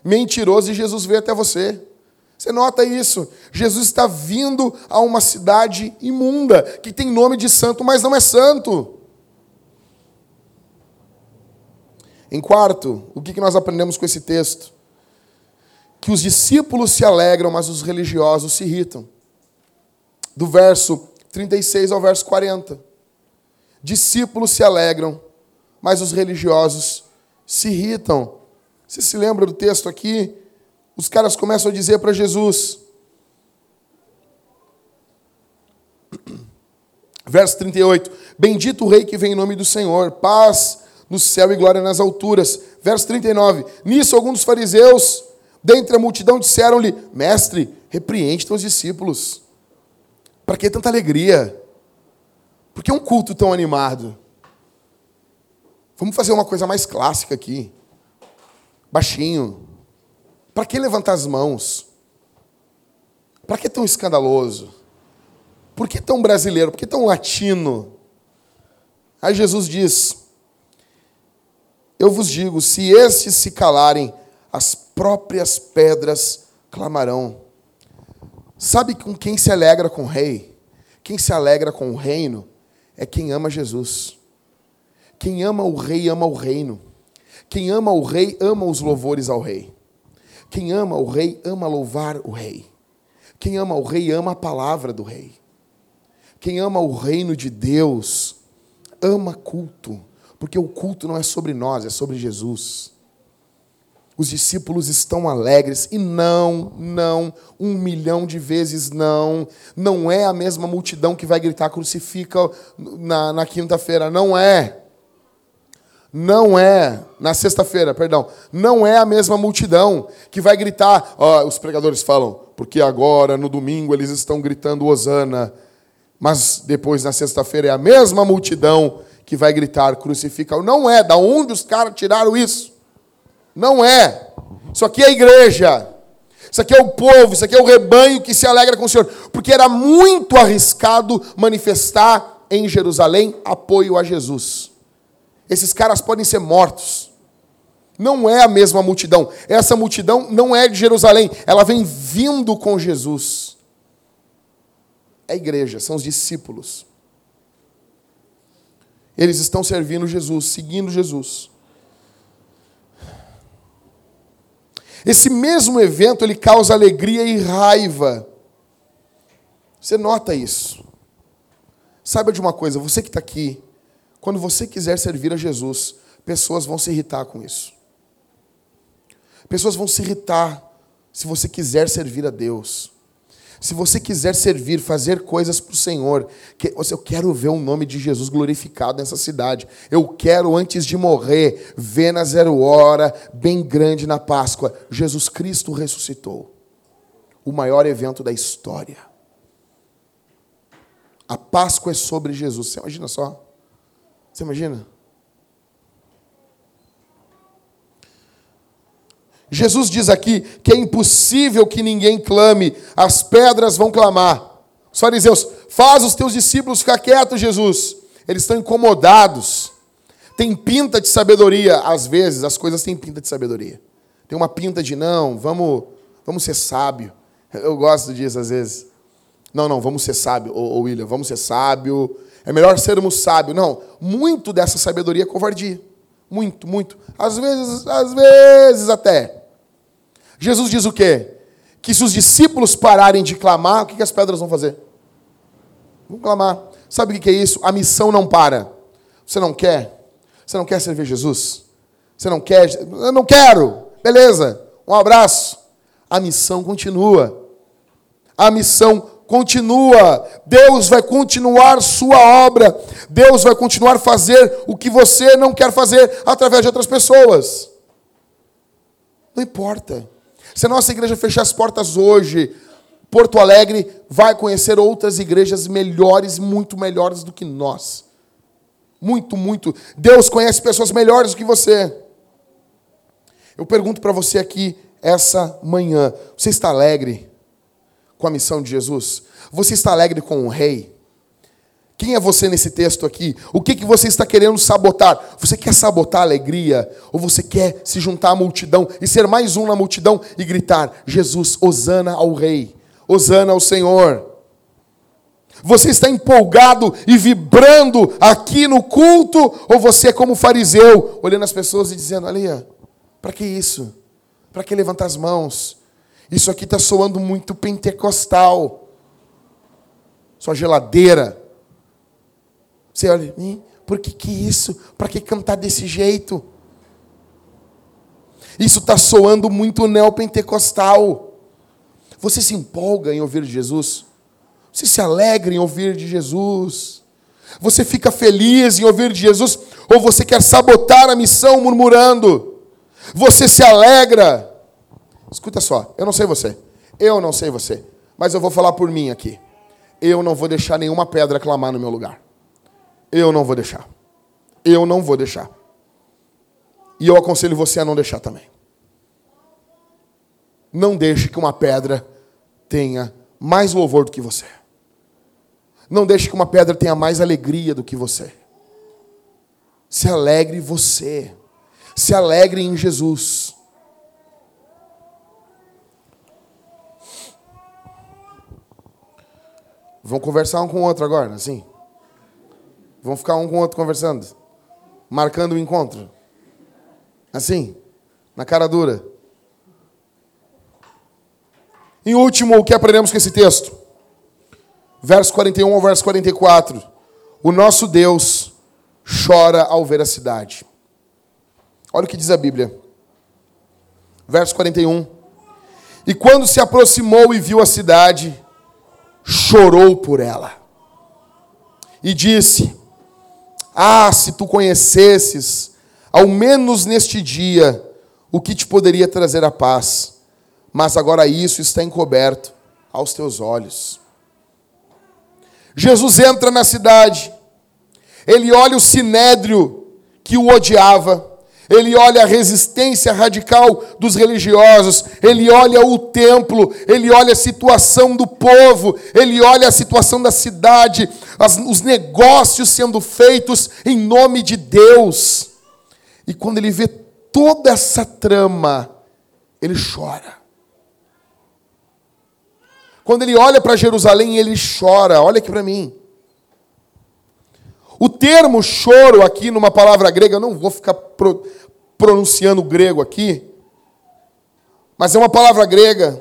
S1: mentiroso e Jesus veio até você. Você nota isso? Jesus está vindo a uma cidade imunda, que tem nome de santo, mas não é santo. Em quarto, o que nós aprendemos com esse texto? Que os discípulos se alegram, mas os religiosos se irritam. Do verso 36 ao verso 40. Discípulos se alegram, mas os religiosos se irritam. Você se lembra do texto aqui? Os caras começam a dizer para Jesus. Verso 38. Bendito o rei que vem em nome do Senhor. Paz no céu e glória nas alturas. Verso 39. Nisso, alguns dos fariseus, dentre a multidão, disseram-lhe: Mestre, repreende teus discípulos. Para que tanta alegria? Por que um culto tão animado? Vamos fazer uma coisa mais clássica aqui. Baixinho. Para que levantar as mãos? Para que tão escandaloso? Por que tão brasileiro? Por que tão latino? Aí Jesus diz: eu vos digo: se estes se calarem, as próprias pedras clamarão. Sabe com quem se alegra com o rei? Quem se alegra com o reino é quem ama Jesus. Quem ama o rei, ama o reino. Quem ama o rei, ama os louvores ao rei. Quem ama o rei, ama louvar o rei. Quem ama o rei, ama a palavra do rei. Quem ama o reino de Deus, ama culto porque o culto não é sobre nós, é sobre Jesus. Os discípulos estão alegres e não, não, um milhão de vezes não. Não é a mesma multidão que vai gritar crucifica na, na quinta-feira, não é. Não é, na sexta-feira, perdão, não é a mesma multidão que vai gritar, ó, os pregadores falam, porque agora, no domingo, eles estão gritando Osana, mas depois, na sexta-feira, é a mesma multidão que vai gritar crucifica. Não é. Da onde os caras tiraram isso? Não é. Isso aqui é a igreja. Isso aqui é o povo, isso aqui é o rebanho que se alegra com o Senhor. Porque era muito arriscado manifestar em Jerusalém apoio a Jesus. Esses caras podem ser mortos. Não é a mesma multidão. Essa multidão não é de Jerusalém. Ela vem vindo com Jesus. É a igreja, são os discípulos. Eles estão servindo Jesus, seguindo Jesus. Esse mesmo evento ele causa alegria e raiva. Você nota isso? Saiba de uma coisa, você que está aqui, quando você quiser servir a Jesus, pessoas vão se irritar com isso. Pessoas vão se irritar se você quiser servir a Deus. Se você quiser servir, fazer coisas para o Senhor, que, eu quero ver o nome de Jesus glorificado nessa cidade. Eu quero, antes de morrer, ver na zero hora, bem grande na Páscoa, Jesus Cristo ressuscitou. O maior evento da história. A Páscoa é sobre Jesus. Você imagina só? Você imagina? Jesus diz aqui que é impossível que ninguém clame, as pedras vão clamar. Os fariseus, faz os teus discípulos ficar quietos, Jesus. Eles estão incomodados. Tem pinta de sabedoria. Às vezes, as coisas têm pinta de sabedoria. Tem uma pinta de, não, vamos, vamos ser sábio. Eu gosto disso às vezes. Não, não, vamos ser sábio, ô, ô William, vamos ser sábio. É melhor sermos sábios. Não, muito dessa sabedoria é covardia. Muito, muito. Às vezes, às vezes até. Jesus diz o quê? Que se os discípulos pararem de clamar, o que as pedras vão fazer? Vão clamar. Sabe o que é isso? A missão não para. Você não quer? Você não quer servir Jesus? Você não quer? Eu não quero. Beleza. Um abraço. A missão continua. A missão continua. Deus vai continuar sua obra. Deus vai continuar fazer o que você não quer fazer através de outras pessoas. Não importa. Se a nossa igreja fechar as portas hoje, Porto Alegre vai conhecer outras igrejas melhores, muito melhores do que nós. Muito, muito. Deus conhece pessoas melhores do que você. Eu pergunto para você aqui essa manhã: você está alegre com a missão de Jesus? Você está alegre com o Rei? Quem é você nesse texto aqui? O que, que você está querendo sabotar? Você quer sabotar a alegria? Ou você quer se juntar à multidão e ser mais um na multidão e gritar: Jesus, Osana ao Rei, Osana ao Senhor? Você está empolgado e vibrando aqui no culto? Ou você é como fariseu, olhando as pessoas e dizendo: Olha, para que isso? Para que levantar as mãos? Isso aqui está soando muito pentecostal. Sua geladeira você olha, por que, que isso? Para que cantar desse jeito? Isso está soando muito neopentecostal. Você se empolga em ouvir Jesus? Você se alegra em ouvir de Jesus? Você fica feliz em ouvir de Jesus? Ou você quer sabotar a missão murmurando? Você se alegra? Escuta só, eu não sei você, eu não sei você, mas eu vou falar por mim aqui. Eu não vou deixar nenhuma pedra clamar no meu lugar. Eu não vou deixar. Eu não vou deixar. E eu aconselho você a não deixar também. Não deixe que uma pedra tenha mais louvor do que você. Não deixe que uma pedra tenha mais alegria do que você. Se alegre você. Se alegre em Jesus. Vamos conversar um com o outro agora, assim? Vão ficar um com o outro conversando, marcando o encontro. Assim, na cara dura. Em último, o que aprendemos com esse texto? Verso 41 ao verso 44. O nosso Deus chora ao ver a cidade. Olha o que diz a Bíblia. Verso 41. E quando se aproximou e viu a cidade, chorou por ela. E disse: ah, se tu conhecesses, ao menos neste dia, o que te poderia trazer a paz, mas agora isso está encoberto aos teus olhos. Jesus entra na cidade, ele olha o sinédrio que o odiava, ele olha a resistência radical dos religiosos, ele olha o templo, ele olha a situação do povo, ele olha a situação da cidade, as, os negócios sendo feitos em nome de Deus. E quando ele vê toda essa trama, ele chora. Quando ele olha para Jerusalém, ele chora. Olha aqui para mim. O termo choro aqui numa palavra grega, eu não vou ficar pro, pronunciando grego aqui, mas é uma palavra grega.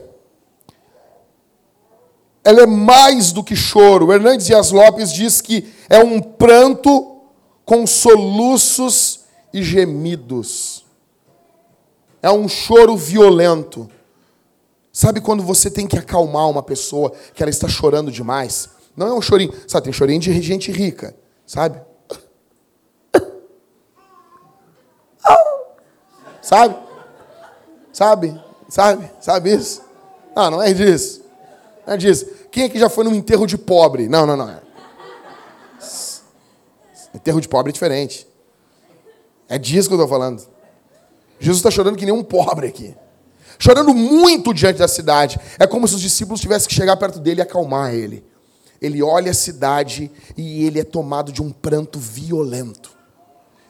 S1: Ela é mais do que choro. Hernandes Dias Lopes diz que é um pranto com soluços e gemidos. É um choro violento. Sabe quando você tem que acalmar uma pessoa que ela está chorando demais? Não é um chorinho, sabe? Tem chorinho de gente rica, sabe? Sabe? Sabe? Sabe? Sabe isso? Não, não é disso. Não é disso. Quem aqui já foi num enterro de pobre? Não, não, não. Enterro de pobre é diferente. É disso que eu estou falando. Jesus está chorando que nem um pobre aqui. Chorando muito diante da cidade. É como se os discípulos tivessem que chegar perto dele e acalmar ele. Ele olha a cidade e ele é tomado de um pranto violento.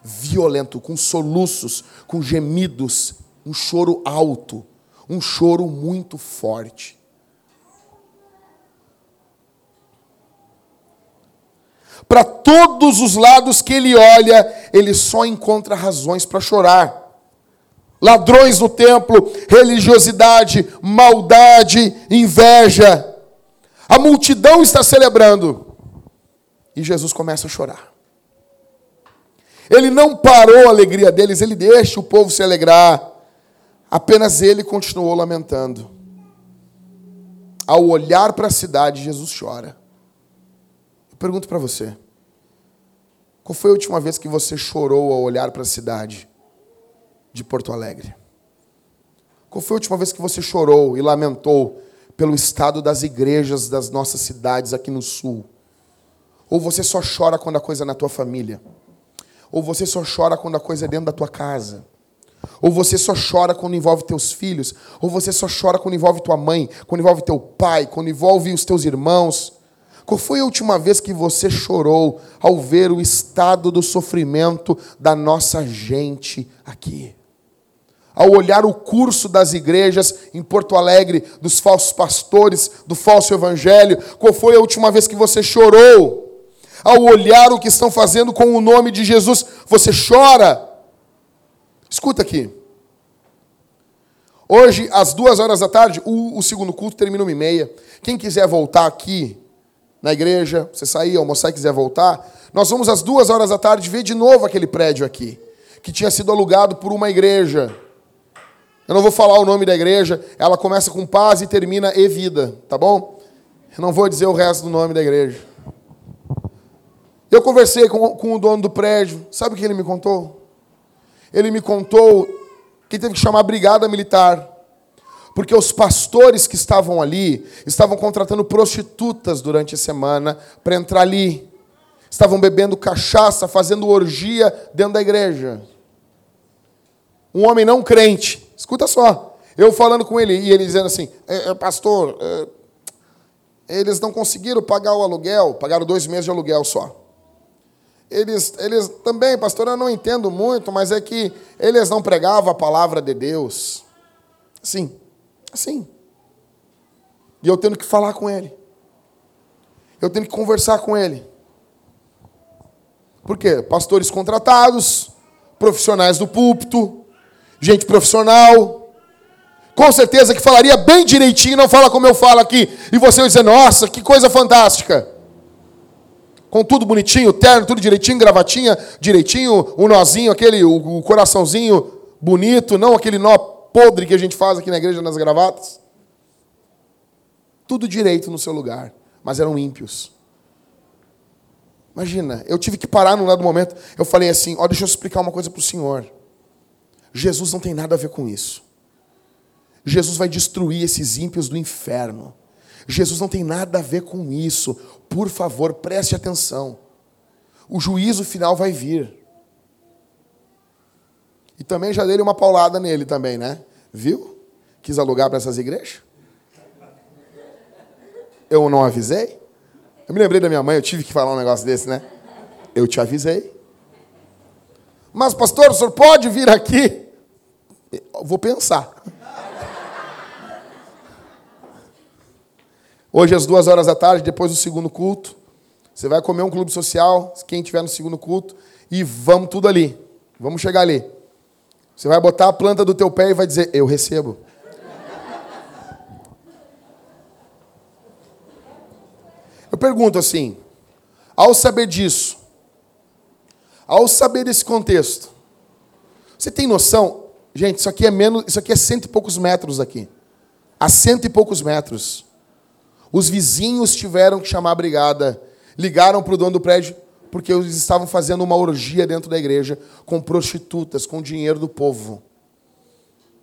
S1: Violento, com soluços, com gemidos, um choro alto, um choro muito forte. Para todos os lados que ele olha, ele só encontra razões para chorar. Ladrões no templo, religiosidade, maldade, inveja. A multidão está celebrando. E Jesus começa a chorar. Ele não parou a alegria deles, ele deixa o povo se alegrar. Apenas ele continuou lamentando. Ao olhar para a cidade, Jesus chora. Eu pergunto para você: qual foi a última vez que você chorou ao olhar para a cidade de Porto Alegre? Qual foi a última vez que você chorou e lamentou pelo estado das igrejas das nossas cidades aqui no sul? Ou você só chora quando a coisa é na tua família? Ou você só chora quando a coisa é dentro da tua casa? Ou você só chora quando envolve teus filhos? Ou você só chora quando envolve tua mãe, quando envolve teu pai, quando envolve os teus irmãos? Qual foi a última vez que você chorou ao ver o estado do sofrimento da nossa gente aqui? Ao olhar o curso das igrejas em Porto Alegre, dos falsos pastores, do falso evangelho, qual foi a última vez que você chorou? Ao olhar o que estão fazendo com o nome de Jesus, você chora? Escuta aqui. Hoje, às duas horas da tarde, o, o segundo culto termina uma e meia. Quem quiser voltar aqui na igreja, você sair, almoçar e quiser voltar, nós vamos às duas horas da tarde ver de novo aquele prédio aqui, que tinha sido alugado por uma igreja. Eu não vou falar o nome da igreja, ela começa com paz e termina e vida, tá bom? Eu não vou dizer o resto do nome da igreja. Eu conversei com, com o dono do prédio, sabe o que ele me contou? Ele me contou que teve que chamar a brigada militar porque os pastores que estavam ali estavam contratando prostitutas durante a semana para entrar ali. Estavam bebendo cachaça, fazendo orgia dentro da igreja. Um homem não crente, escuta só, eu falando com ele e ele dizendo assim: é, é, Pastor, é, eles não conseguiram pagar o aluguel, pagaram dois meses de aluguel só. Eles, eles também, pastor, eu não entendo muito, mas é que eles não pregavam a palavra de Deus. Sim, Assim. E eu tendo que falar com ele. Eu tendo que conversar com ele. Por quê? Pastores contratados, profissionais do púlpito, gente profissional. Com certeza que falaria bem direitinho, não fala como eu falo aqui. E você vai dizer, nossa, que coisa fantástica. Com tudo bonitinho, terno, tudo direitinho, gravatinha, direitinho, o nozinho, aquele, o, coraçãozinho bonito, não aquele nó podre que a gente faz aqui na igreja nas gravatas. Tudo direito no seu lugar, mas eram ímpios. Imagina, eu tive que parar num dado momento. Eu falei assim: ó, deixa eu explicar uma coisa para o senhor. Jesus não tem nada a ver com isso. Jesus vai destruir esses ímpios do inferno. Jesus não tem nada a ver com isso. Por favor, preste atenção. O juízo final vai vir. E também já dei uma paulada nele também, né? Viu? Quis alugar para essas igrejas? Eu não avisei? Eu me lembrei da minha mãe, eu tive que falar um negócio desse, né? Eu te avisei. Mas, pastor, o senhor pode vir aqui? Eu vou pensar. Hoje, às duas horas da tarde, depois do segundo culto, você vai comer um clube social, quem tiver no segundo culto, e vamos tudo ali. Vamos chegar ali. Você vai botar a planta do teu pé e vai dizer: Eu recebo. Eu pergunto assim: ao saber disso, ao saber desse contexto, você tem noção? Gente, isso aqui é menos, isso aqui é cento e poucos metros aqui. a cento e poucos metros. Os vizinhos tiveram que chamar a brigada. Ligaram para o dono do prédio porque eles estavam fazendo uma orgia dentro da igreja com prostitutas, com dinheiro do povo.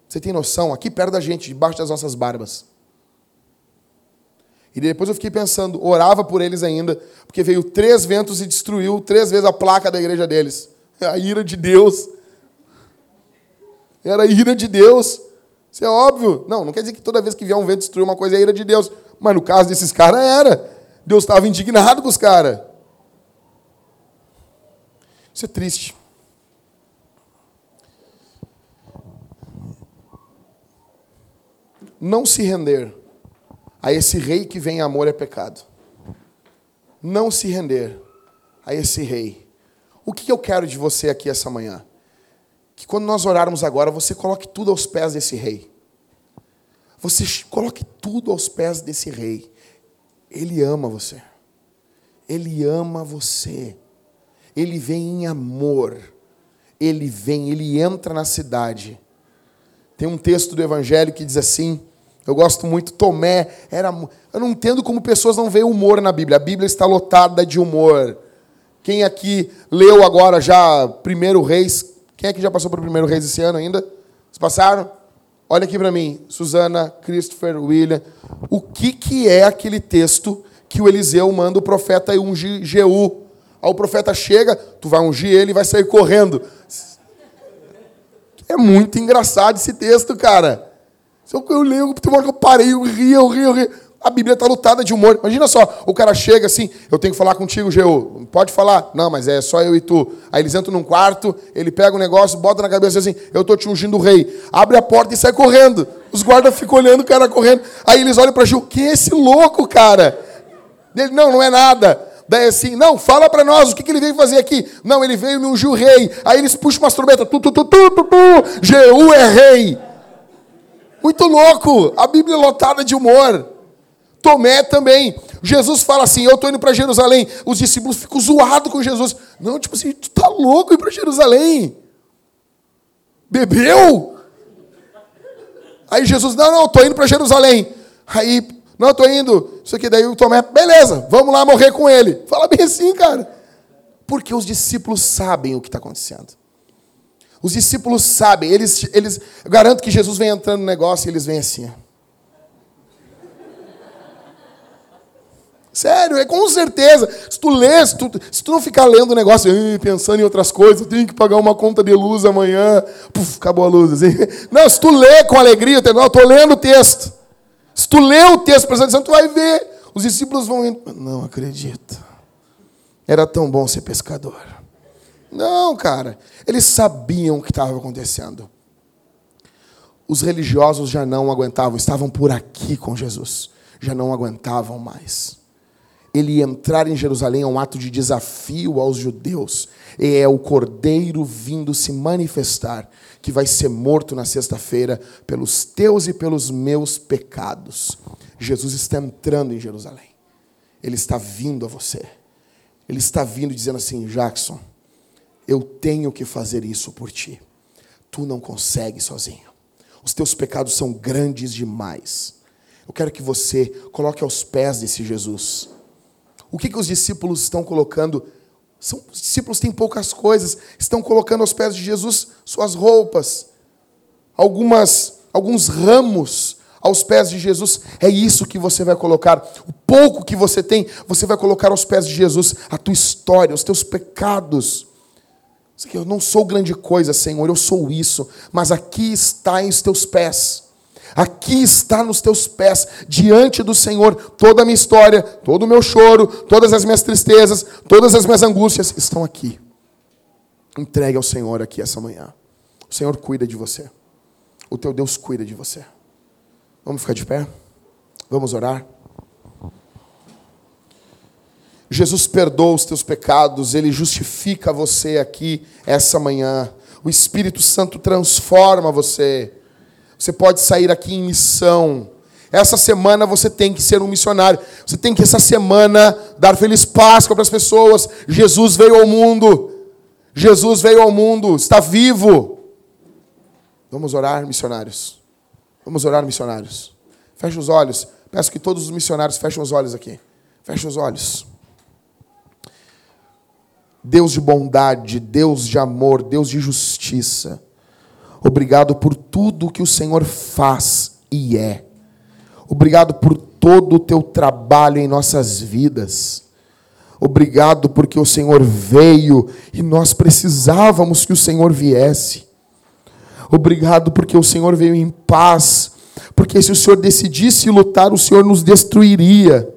S1: Você tem noção? Aqui perto da gente, debaixo das nossas barbas. E depois eu fiquei pensando, orava por eles ainda, porque veio três ventos e destruiu três vezes a placa da igreja deles. A ira de Deus. Era a ira de Deus. Isso é óbvio. Não, não quer dizer que toda vez que vier um vento destruir uma coisa é a ira de Deus. Mas no caso desses caras era. Deus estava indignado com os caras. Isso é triste. Não se render a esse rei que vem amor é pecado. Não se render a esse rei. O que eu quero de você aqui essa manhã? Que quando nós orarmos agora, você coloque tudo aos pés desse rei. Você coloque tudo aos pés desse rei. Ele ama você. Ele ama você. Ele vem em amor. Ele vem, ele entra na cidade. Tem um texto do Evangelho que diz assim: eu gosto muito, Tomé era. Eu não entendo como pessoas não veem humor na Bíblia. A Bíblia está lotada de humor. Quem aqui leu agora já Primeiro Reis? Quem aqui já passou por Primeiro Reis esse ano ainda? Vocês passaram? Olha aqui para mim, Susana, Christopher, William. O que, que é aquele texto que o Eliseu manda o profeta ungir Jeú? Aí o profeta chega, tu vai ungir ele e vai sair correndo. É muito engraçado esse texto, cara. Eu leio, tem uma hora que eu parei, eu ri, eu ri, eu ri. A Bíblia está lutada de humor. Imagina só, o cara chega assim, eu tenho que falar contigo, Geu. Pode falar. Não, mas é só eu e tu. Aí eles entram num quarto, ele pega um negócio, bota na cabeça assim, eu estou te ungindo o rei. Abre a porta e sai correndo. Os guardas ficam olhando o cara correndo. Aí eles olham para Geu, que é esse louco, cara? Ele, não, não é nada. Daí assim, não, fala para nós o que, que, ele veio fazer aqui. Não, ele veio me ungir o rei. Aí eles puxam umas trombetas, tu, tu, tu, tu, tu, tu, Jeú é rei. Muito louco. A Bíblia é lotada de humor. Tomé também. Jesus fala assim: Eu estou indo para Jerusalém. Os discípulos ficam zoados com Jesus. Não, tipo assim, tu tá louco ir para Jerusalém? Bebeu? Aí Jesus, não, não, estou indo para Jerusalém. Aí não, estou indo. Isso aqui, daí o Tomé, beleza, vamos lá morrer com ele. Fala bem assim, cara. Porque os discípulos sabem o que está acontecendo. Os discípulos sabem, eles, eles, eu garanto que Jesus vem entrando no negócio e eles vêm assim. Sério, é com certeza. Se tu lê, se tu, se tu não ficar lendo o negócio, pensando em outras coisas, eu tenho que pagar uma conta de luz amanhã, puf, acabou a luz. Assim. Não, se tu lê com alegria, eu estou lendo o texto. Se tu lê o texto prestando atenção, tu vai ver. Os discípulos vão indo. Não acredito. Era tão bom ser pescador. Não, cara. Eles sabiam o que estava acontecendo. Os religiosos já não aguentavam, estavam por aqui com Jesus. Já não aguentavam mais. Ele entrar em Jerusalém é um ato de desafio aos judeus. E é o cordeiro vindo se manifestar que vai ser morto na sexta-feira pelos teus e pelos meus pecados. Jesus está entrando em Jerusalém. Ele está vindo a você. Ele está vindo dizendo assim: Jackson, eu tenho que fazer isso por ti. Tu não consegues sozinho. Os teus pecados são grandes demais. Eu quero que você coloque aos pés desse Jesus. O que, que os discípulos estão colocando? São, os discípulos têm poucas coisas, estão colocando aos pés de Jesus suas roupas, algumas, alguns ramos aos pés de Jesus. É isso que você vai colocar. O pouco que você tem, você vai colocar aos pés de Jesus a tua história, os teus pecados. Eu não sou grande coisa, Senhor, eu sou isso, mas aqui está em os teus pés. Aqui está nos teus pés, diante do Senhor, toda a minha história, todo o meu choro, todas as minhas tristezas, todas as minhas angústias estão aqui. Entregue ao Senhor aqui essa manhã. O Senhor cuida de você. O teu Deus cuida de você. Vamos ficar de pé? Vamos orar? Jesus perdoa os teus pecados, ele justifica você aqui essa manhã. O Espírito Santo transforma você. Você pode sair aqui em missão. Essa semana você tem que ser um missionário. Você tem que, essa semana, dar feliz Páscoa para as pessoas. Jesus veio ao mundo. Jesus veio ao mundo, está vivo. Vamos orar, missionários. Vamos orar, missionários. Feche os olhos. Peço que todos os missionários fechem os olhos aqui. Feche os olhos. Deus de bondade, Deus de amor, Deus de justiça. Obrigado por tudo que o Senhor faz e é. Obrigado por todo o teu trabalho em nossas vidas. Obrigado porque o Senhor veio e nós precisávamos que o Senhor viesse. Obrigado porque o Senhor veio em paz, porque se o Senhor decidisse lutar, o Senhor nos destruiria.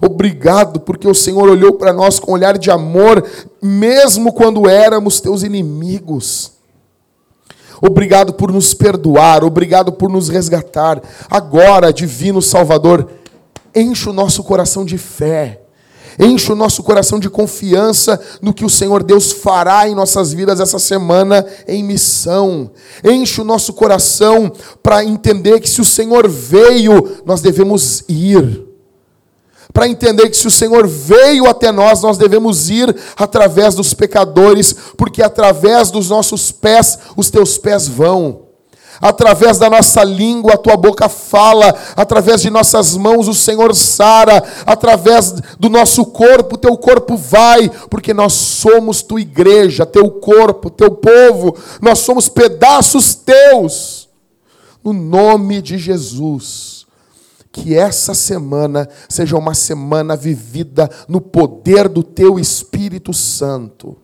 S1: Obrigado porque o Senhor olhou para nós com um olhar de amor, mesmo quando éramos teus inimigos. Obrigado por nos perdoar, obrigado por nos resgatar. Agora, divino Salvador, enche o nosso coração de fé. Enche o nosso coração de confiança no que o Senhor Deus fará em nossas vidas essa semana em missão. Enche o nosso coração para entender que se o Senhor veio, nós devemos ir para entender que se o Senhor veio até nós, nós devemos ir através dos pecadores, porque através dos nossos pés os teus pés vão. Através da nossa língua, a tua boca fala, através de nossas mãos, o Senhor sara, através do nosso corpo, teu corpo vai, porque nós somos tua igreja, teu corpo, teu povo, nós somos pedaços teus, no nome de Jesus que essa semana seja uma semana vivida no poder do Teu Espírito Santo.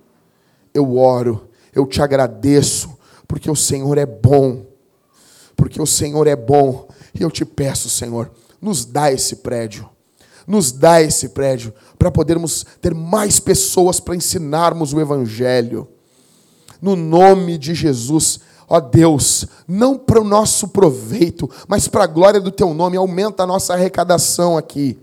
S1: Eu oro, eu te agradeço, porque o Senhor é bom, porque o Senhor é bom, e eu te peço, Senhor, nos dá esse prédio, nos dá esse prédio, para podermos ter mais pessoas para ensinarmos o Evangelho. No nome de Jesus, Ó Deus, não para o nosso proveito, mas para a glória do teu nome, aumenta a nossa arrecadação aqui.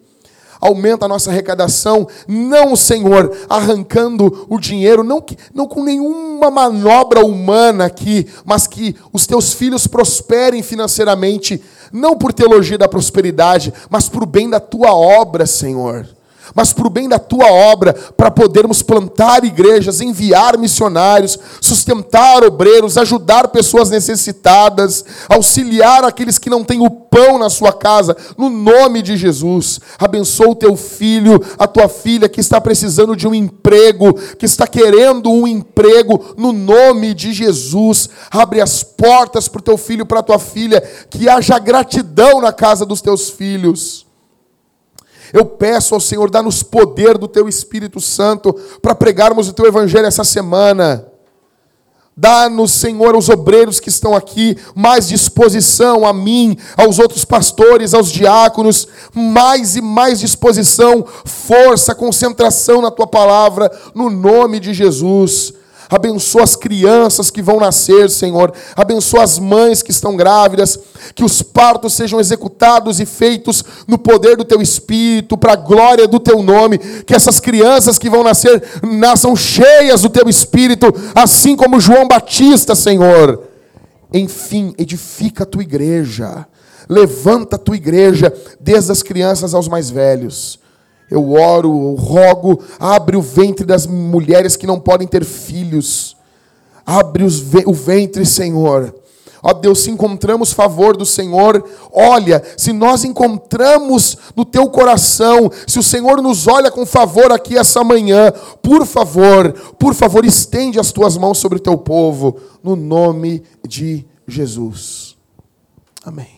S1: Aumenta a nossa arrecadação, não, Senhor, arrancando o dinheiro, não, não com nenhuma manobra humana aqui, mas que os teus filhos prosperem financeiramente, não por teologia da prosperidade, mas para o bem da tua obra, Senhor mas para o bem da tua obra, para podermos plantar igrejas, enviar missionários, sustentar obreiros, ajudar pessoas necessitadas, auxiliar aqueles que não têm o pão na sua casa, no nome de Jesus. Abençoa o teu filho, a tua filha que está precisando de um emprego, que está querendo um emprego, no nome de Jesus. Abre as portas para o teu filho, para a tua filha, que haja gratidão na casa dos teus filhos. Eu peço ao Senhor, dá-nos poder do Teu Espírito Santo para pregarmos o Teu Evangelho essa semana. Dá-nos, Senhor, aos obreiros que estão aqui, mais disposição a mim, aos outros pastores, aos diáconos, mais e mais disposição, força, concentração na tua palavra, no nome de Jesus. Abençoa as crianças que vão nascer, Senhor. Abençoa as mães que estão grávidas. Que os partos sejam executados e feitos no poder do Teu Espírito, para a glória do Teu nome. Que essas crianças que vão nascer nasçam cheias do Teu Espírito, assim como João Batista, Senhor. Enfim, edifica a tua igreja. Levanta a tua igreja, desde as crianças aos mais velhos. Eu oro, eu rogo, abre o ventre das mulheres que não podem ter filhos. Abre o ventre, Senhor. Ó Deus, se encontramos favor do Senhor, olha, se nós encontramos no teu coração, se o Senhor nos olha com favor aqui essa manhã, por favor, por favor, estende as tuas mãos sobre o teu povo, no nome de Jesus. Amém.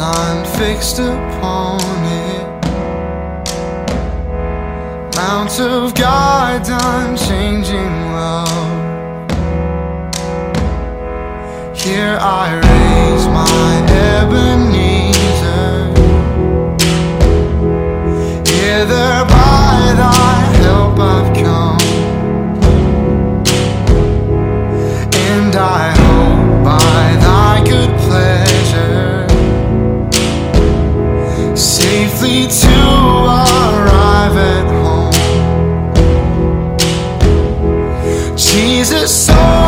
S2: sign fixed upon it. Mount of God, unchanging love. Here I raise my Ebenezer. Hither by thy help I've come. simply to arrive at home. Jesus. So